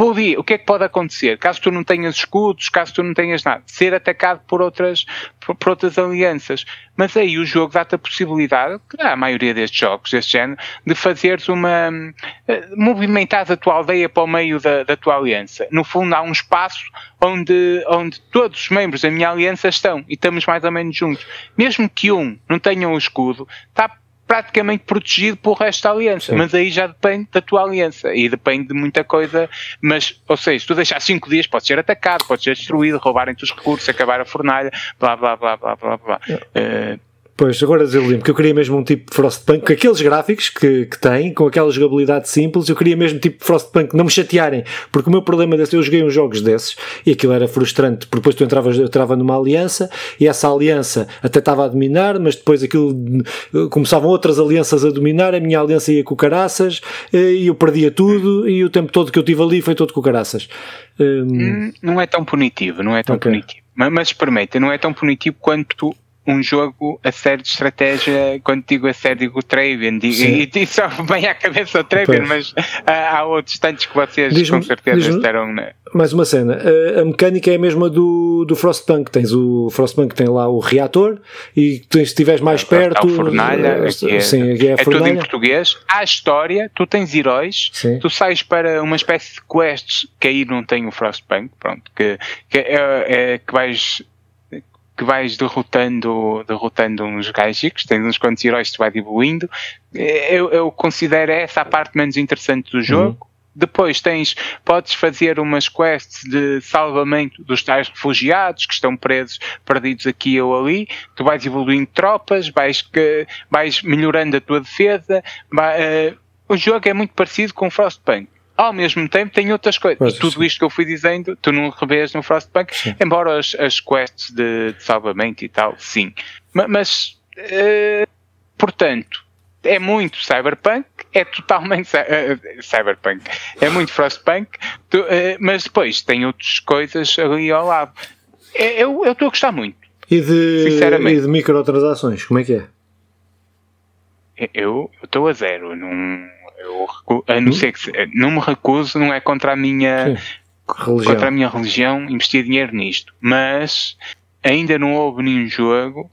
podia, o que é que pode acontecer? Caso tu não tenhas escudos, caso tu não tenhas nada, ser atacado por outras, por, por outras alianças. Mas aí o jogo dá-te a possibilidade, que dá a maioria destes jogos deste género, de fazeres uma. Uh, movimentares a tua aldeia para o meio da, da tua aliança. No fundo, há um espaço onde, onde todos os membros da minha aliança estão e estamos mais ou menos juntos. Mesmo que um não tenha um escudo, está praticamente protegido pelo resto da aliança. Sim. Mas aí já depende da tua aliança e depende de muita coisa. Mas, ou seja, se tu deixar cinco dias, podes ser atacado, podes ser destruído, roubarem-te os recursos, acabar a fornalha, blá blá blá blá blá blá. Uh, Pois, agora desiludiu-me, porque eu queria mesmo um tipo de Frostpunk com aqueles gráficos que, que tem, com aquela jogabilidade simples, eu queria mesmo tipo de Frostpunk, não me chatearem, porque o meu problema desse, eu joguei uns jogos desses e aquilo era frustrante, porque depois tu entravas, eu entrava numa aliança e essa aliança até estava a dominar, mas depois aquilo começavam outras alianças a dominar, a minha aliança ia com caraças e eu perdia tudo e o tempo todo que eu tive ali foi todo com caraças. Hum, não é tão punitivo, não é tão okay. punitivo. Mas, mas experimenta, não é tão punitivo quanto um jogo a série de estratégia, quando digo a série, digo Travian, e, e só bem à cabeça o Travian, mas há, há outros tantos que vocês com certeza estarão. Na... Mais uma cena, a, a, mecânica é a mesma do, do Frostpunk, tens o Frostpunk tem lá o reator e tens, se estiveres mais perto. A fornalha, é, é, sim, é, é tudo em português. Há história, tu tens heróis, sim. tu sais para uma espécie de quests que aí não tem o Frostpunk, pronto, que, que, é, é que vais que vais derrotando, derrotando uns gajos, tens uns quantos heróis que tu vais evoluindo. Eu, eu considero essa a parte menos interessante do jogo. Uhum. Depois tens, podes fazer umas quests de salvamento dos tais refugiados que estão presos, perdidos aqui ou ali. Tu vais evoluindo tropas, vais, que, vais melhorando a tua defesa. Vai, uh, o jogo é muito parecido com Frostpunk ao mesmo tempo tem outras coisas. Pois, e tudo sim. isto que eu fui dizendo, tu não revês no Frostpunk, sim. embora as, as quests de, de, salvamento e tal, sim. Mas, mas uh, portanto, é muito Cyberpunk, é totalmente uh, Cyberpunk, é muito Frostpunk, tu, uh, mas depois tem outras coisas ali ao lado. Eu estou a gostar muito. E de, e de microtransações, como é que é? Eu estou a zero, não eu, a não hum? ser que não me recuso, não é contra a minha contra a minha religião investir dinheiro nisto, mas ainda não houve nenhum jogo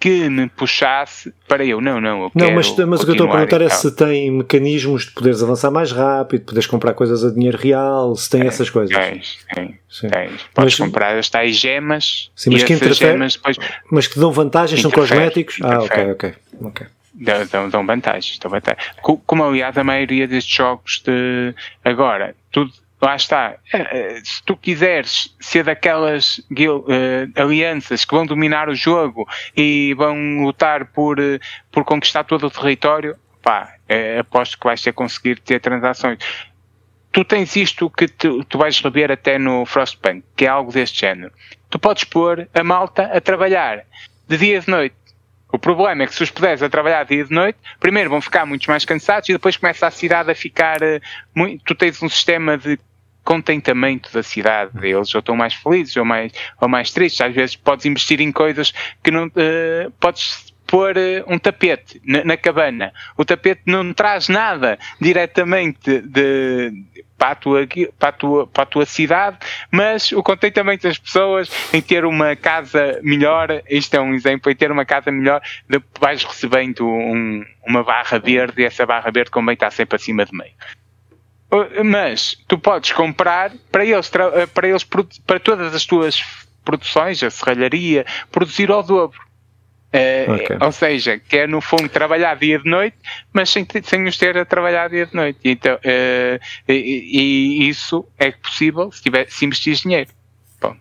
que me puxasse para eu, não, não, eu Não, mas, mas o que eu estou a perguntar é se tem mecanismos de poderes avançar mais rápido, poderes comprar coisas a dinheiro real, se tem, tem essas coisas. Tens, tem, tens. Podes mas, comprar as tais gemas sim, mas que gemas depois... Mas que dão vantagens, são cosméticos? Ah, ok, ok. ok. Dão, dão, vantagens, dão vantagens. Como aliás a maioria destes jogos de agora, tudo, lá está. Eh, eh, se tu quiseres ser daquelas uh, alianças que vão dominar o jogo e vão lutar por, por conquistar todo o território, pá, é, aposto que vais ter conseguir ter transações. Tu tens isto que tu, tu vais rever até no Frostpunk, que é algo deste género. Tu podes pôr a malta a trabalhar de dia e de noite. O problema é que se os puderes a trabalhar dia e de noite, primeiro vão ficar muito mais cansados e depois começa a cidade a ficar. Uh, muito, tu tens um sistema de contentamento da cidade. Eles ou estão mais felizes ou mais, ou mais tristes. Às vezes podes investir em coisas que não. Uh, podes pôr uh, um tapete na, na, cabana. O tapete não traz nada diretamente de, de para a, tua, para, a tua, para a tua cidade, mas o contentamento das pessoas em ter uma casa melhor, isto é um exemplo, em ter uma casa melhor, vais recebendo um, uma barra verde e essa barra verde convém estar sempre acima de meio mas tu podes comprar para eles, para eles para todas as tuas produções, a serralharia, produzir ao dobro. Uh, okay. Ou seja, quer no fundo trabalhar dia de noite, mas sem, sem os ter a trabalhar dia de noite. Então, uh, e, e, isso é possível se, tiver, se investir dinheiro. Ponto.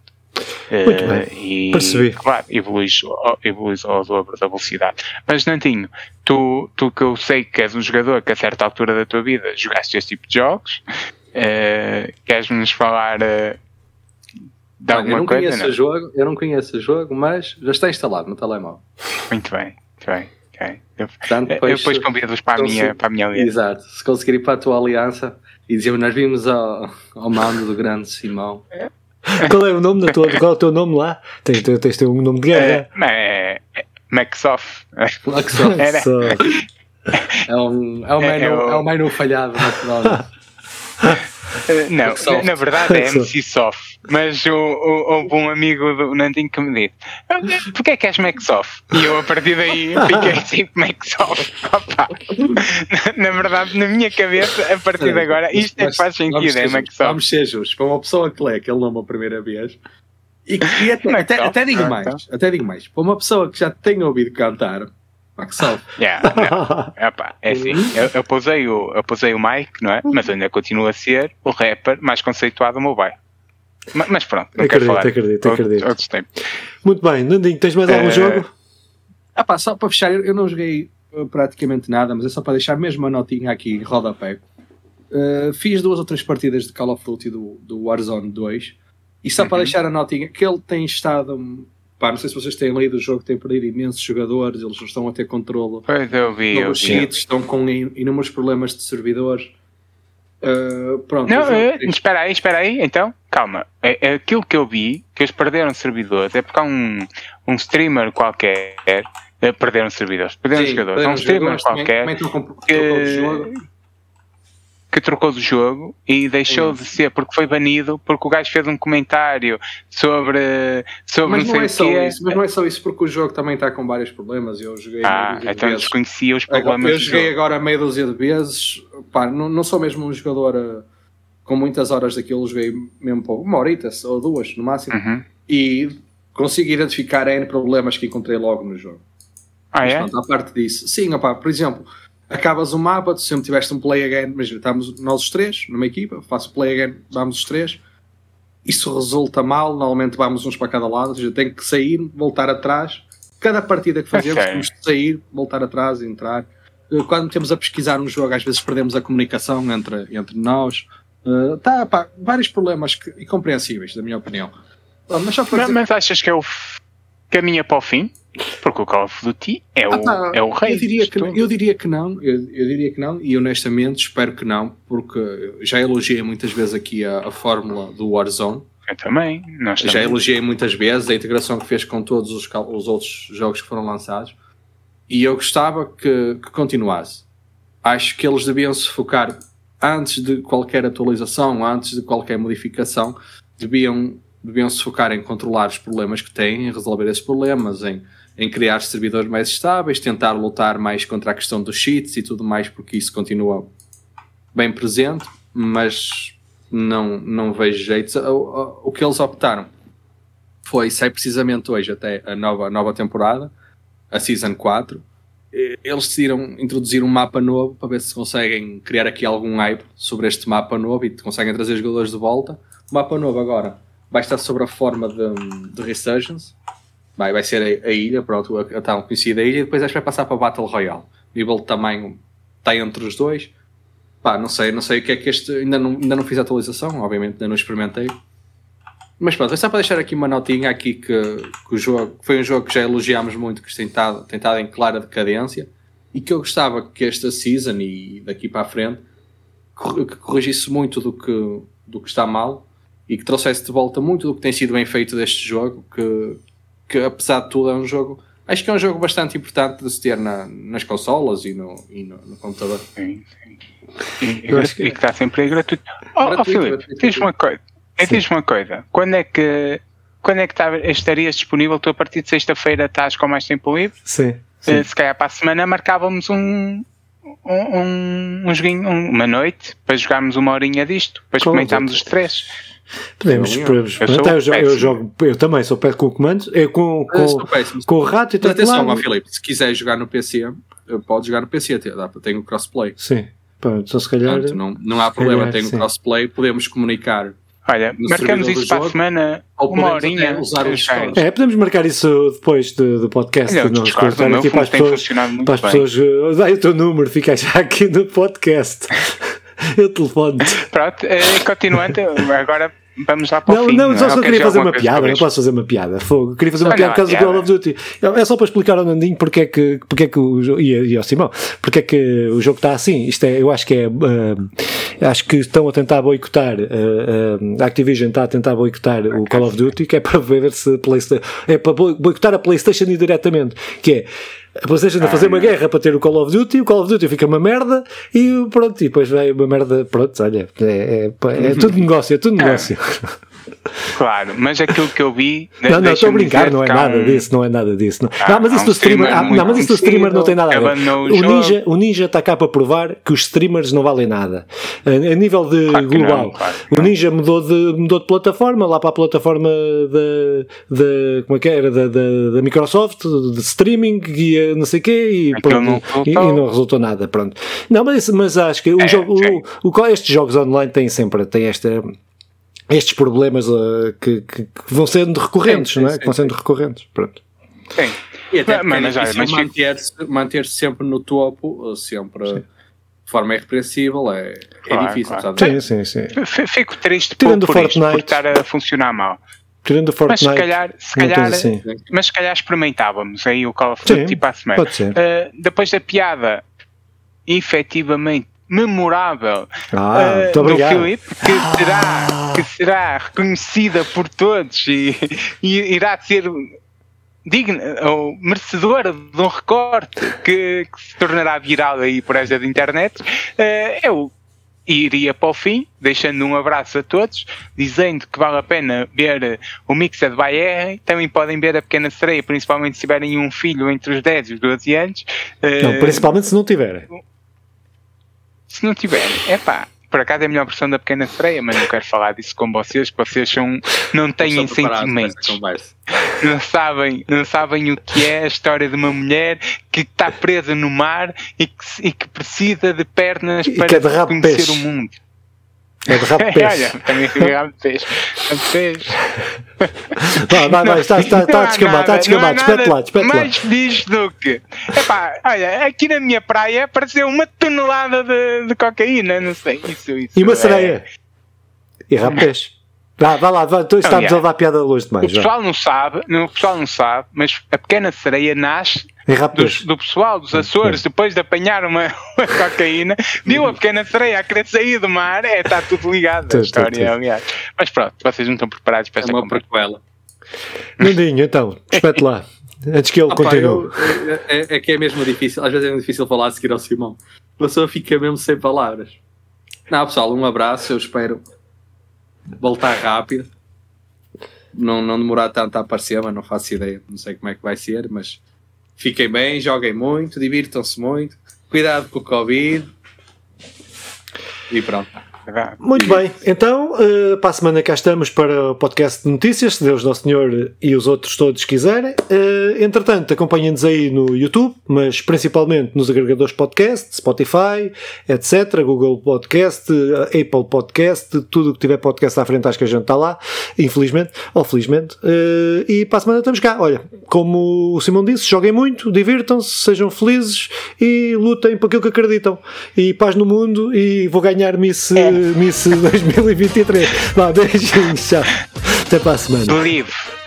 Muito bem, e, percebi. Claro, evoluís, evoluís ao dobro da velocidade. Mas, Nantinho, tu, tu que eu sei que és um jogador que a certa altura da tua vida jogaste este tipo de jogos, uh, queres-nos falar alguma eu não coisa? Conheço não? O jogo, eu não conheço o jogo, mas já está instalado no telemóvel. Muito bem, muito bem. Okay. Eu, Portanto, depois, eu depois convido-os para, a minha, para a minha aliança. Exato, se conseguir ir para a tua aliança e dizer nós vimos ao, ao mando do grande Simão. Qual é o nome da tua, qual é o teu nome lá? Tens, tens, tens um nome de guerra? É, é, é Maxoff. Maxoff. É um, é um é, menu, é, o... é um menu falhado, naturalmente. não, na, na verdade é MC Soft. Mas o, o, houve um amigo do Nandinho que me disse: Porquê é que és Maxoff? E eu a partir daí fiquei tipo Maxoff. na, na verdade, na minha cabeça, a partir de agora, isto é que faz sentido, é Maxoff. Vamos ser justos. Para uma pessoa que lê aquele nome a primeira vez. E, e até, até, até, digo mais, até digo mais, para uma pessoa que já tem ouvido cantar, Maxoff. Yeah, Epá, é assim, eu, eu, pusei o, eu pusei o Mike, não é? Mas ainda continua a ser o rapper mais conceituado do meu bairro. Mas, mas pronto, não acredito, quero falar. Acredito, acredito. Outros Muito bem, Nandinho, tens mais algum uh... jogo? Ah pá, só para fechar, eu não joguei uh, praticamente nada, mas é só para deixar mesmo a notinha aqui em rodapé. Uh, fiz duas ou três partidas de Call of Duty do, do Warzone 2 e só uhum. para deixar a notinha que ele tem estado. Pá, não sei se vocês têm lido o jogo, tem perdido imensos jogadores, eles não estão a ter controle. Pois eu vi, eu vi. cheats, estão com inúmeros problemas de servidores. Uh, pronto, não, uh, espera aí, espera aí, então, calma. É, é, aquilo que eu vi, que eles perderam servidores, é porque há um, um streamer qualquer. Uh, perderam servidores, perderam Sim, jogadores. Há um streamer qualquer que, que trocou do jogo e deixou de ser porque foi banido porque o gajo fez um comentário sobre, sobre mas não, não é só quê. isso mas não é só isso porque o jogo também está com vários problemas eu joguei ah, então de desconhecia os problemas eu joguei agora meia dúzia de vezes pá, não, não sou mesmo um jogador uh, com muitas horas daquilo joguei mesmo pouco, uma horita ou duas no máximo uhum. e consigo identificar N problemas que encontrei logo no jogo ah, mas, é? Pronto, a parte disso sim, opa, por exemplo acabas o mapa, tu sempre tiveste um play again, imagina, estamos nós os três numa equipa, faço play again, vamos os três, isso resulta mal, normalmente vamos uns para cada lado, ou seja, tem que sair, voltar atrás, cada partida que fazemos okay. temos de sair, voltar atrás, entrar. Eh, quando temos a pesquisar um jogo, às vezes perdemos a comunicação entre, entre nós. Uh, tá, pá, vários problemas que, incompreensíveis, da minha opinião. Mas, mas, mas achas que é o caminha para o fim? Porque o Call of Duty é o, ah, tá. é o rei. Eu diria, que, eu diria que não, eu, eu, diria que não, e honestamente espero que não, porque já elogiei muitas vezes aqui a, a fórmula do Warzone. Eu também, nós Já também. elogiei muitas vezes a integração que fez com todos os, os outros jogos que foram lançados, e eu gostava que, que continuasse. Acho que eles deviam se focar antes de qualquer atualização, antes de qualquer modificação, deviam, deviam se focar em controlar os problemas que têm, em resolver esses problemas, em em criar servidores mais estáveis, tentar lutar mais contra a questão dos cheats e tudo mais, porque isso continua bem presente, mas não, não vejo jeito. O, o, que eles optaram foi, sai precisamente hoje até a nova, a nova temporada, a Season 4, eles decidiram introduzir um mapa novo para ver se conseguem criar aqui algum hype sobre este mapa novo e conseguem trazer jogadores de volta. O mapa novo agora vai estar sobre a forma de, de Resurgence, vai, vai ser a, a ilha, pronto, a, a tão conhecida ilha, e depois acho que vai passar para Battle Royale. Nível de tamanho está entre os dois. Pá, não sei, não sei o que é que este. Ainda não, ainda não fiz a atualização, obviamente, ainda não experimentei. Mas pronto, é só para deixar aqui uma notinha aqui que, que o jogo foi um jogo que já elogiámos muito, que tem estado, tem estado em clara decadência e que eu gostava que esta season e daqui para a frente que corrigisse muito do que, do que está mal e que trouxesse de volta muito do que tem sido bem feito deste jogo, que, que apesar de tudo é um jogo. Acho que é um jogo bastante importante de se ter na, nas consolas e no, e no, no computador. Sim, sim. E, e, que está sempre gratuito. Oh, gratuito, oh Filipe, diz uma coisa. Diz uma coisa. Quando é que quando é que tá, estarias disponível? Tu a partir de sexta-feira estás com mais tempo livre? Sim. sim. Uh, se calhar para a semana marcávamos um, um, um, um joguinho, uma noite, para jogarmos uma horinha disto, para experimentarmos os três. Podemos, podemos eu, eu, jogo, eu, jogo, eu também sou péssimo com comandos, é com, com, com o rato e tal. Atenção, lá, Filipe, se quiser jogar no PC, pode jogar no PC, tem o crossplay. Sim, Pronto, então se calhar. Portanto, não, não há problema, calhar, tem o crossplay, podemos comunicar Olha, marcamos isso para a semana, uma horinha. Usar os é, podemos marcar isso depois do, do podcast. Olha, não discordo, aqui para as pessoas. Para as pessoas uh, o teu número, fica já aqui no podcast. Eu telefono. Pronto, eh, continuando, agora Vamos lá para não, o fim. Não, só, só queria fazer uma piada, não posso fazer uma piada. Fogo. Queria fazer uma piada por causa do Call of Duty. É só para explicar ao Nandinho porque é que, porque é que o jogo, e, e ao Simão, porque é que o jogo está assim. Isto é, eu acho que é, uh, acho que estão a tentar boicotar, uh, uh, a Activision está a tentar boicotar o Call of Duty, que é para ver se PlayStation, é para boicotar a PlayStation indiretamente, que é, a PlayStation a fazer uma guerra para ter o Call of Duty, o Call of Duty fica uma merda e pronto, e depois vai uma merda, pronto, olha, é, é, é tudo negócio, é tudo negócio. Claro, mas aquilo que eu vi. Não, não, estou a brincar, não é nada um... disso, não é nada disso. Não, ah, não mas isso um do streamer, ah, não, mas isso do streamer não tem nada a ver. O, Ninja, o Ninja está cá para provar que os streamers não valem nada. A, a nível de claro global, não, claro o Ninja mudou de, mudou de plataforma, lá para a plataforma da, como é que era, da, da, da Microsoft, de streaming, e não sei o quê, e, pronto, não e, e, não resultou nada. Pronto. Não, mas, mas acho que o é, jogo, o, o, estes jogos online têm sempre têm esta estes problemas uh, que, que, que, vão sendo recorrentes, sim, não é? Sim, que vão sendo recorrentes. Pronto. Sim. E até mas, mas, mas manter-se manter sempre no topo, sempre sim. de forma irrepreensível, é, é claro, é difícil, claro. sabe? Sim, sim, sim. Fico triste Tirando por, por, Fortnite, isto, por estar a funcionar mal. Tirando o Fortnite, mas se calhar, se calhar, assim. mas se calhar experimentávamos aí o Call of Duty tipo à semana. Pode ser. Uh, depois da piada, efetivamente memorável ah, uh, do Filipe, que será, que será reconhecida por todos e, e irá ser digna ou merecedora de um recorte que, que, se tornará viral aí por esta de internet, uh, eu iria para o fim, deixando um abraço a todos, dizendo que vale a pena ver o Mixed by R. Também podem ver a Pequena Sereia, principalmente se tiverem um filho entre os 10 e os 12 anos. Não, principalmente se não tiverem. Se não tiver, é pá, por acaso é a melhor versão da Pequena Freia, mas não quero falar disso com vocês, porque vocês são, não têm sentimentos. Não sabem, não sabem o que é a história de uma mulher que está presa no mar e que, e que precisa de pernas e para é conhecer o mundo. É de rabo de peixe. Olha, rabo de peixe. Rabo de peixe. Vai, vai, vai, está, está, está a descambar, está a descambar, despete lá, despete lá. Mais feliz do que. Epá, olha, aqui na minha praia apareceu uma tonelada de, de cocaína, não sei, isso, isso. E uma sereia. E rabo de peixe. Vá, vá lá, vá, estamos a levar a piada longe demais. O pessoal não sabe, o pessoal não sabe, mas a pequena sereia nasce do, do, pessoal dos Açores, depois de apanhar uma, uma cocaína, viu a pequena sereia a querer sair do mar, é, está tudo ligado a história, aliás. Mas pronto, vocês não estão preparados para esta é uma prequela. Nandinho, então, espete lá. Antes que ele ah, continue. Pá, eu, é, é, que é mesmo difícil, às vezes é difícil falar a seguir ao Simão. A pessoa fica mesmo sem palavras. Não, pessoal, um abraço, eu espero voltar rápido. Não, não demorar tanto a aparecer, mas não faço ideia, não sei como é que vai ser, mas Fiquem bem, joguem muito, divirtam-se muito. Cuidado com o Covid. E pronto. Muito bem, então uh, para a semana cá estamos para o podcast de notícias, se Deus Nosso Senhor e os outros todos quiserem. Uh, entretanto, acompanhem-nos aí no YouTube, mas principalmente nos agregadores podcast, Spotify, etc. Google Podcast, Apple Podcast, tudo o que tiver podcast à frente, acho que a gente está lá, infelizmente ou felizmente. E para a semana estamos cá. Olha, como o Simão disse, joguem muito, divirtam-se, sejam felizes e lutem por aquilo que acreditam. E paz no mundo e vou ganhar Miss, é. Miss 2023. Vá, beijinhos, tchau. Até para a semana. Livre.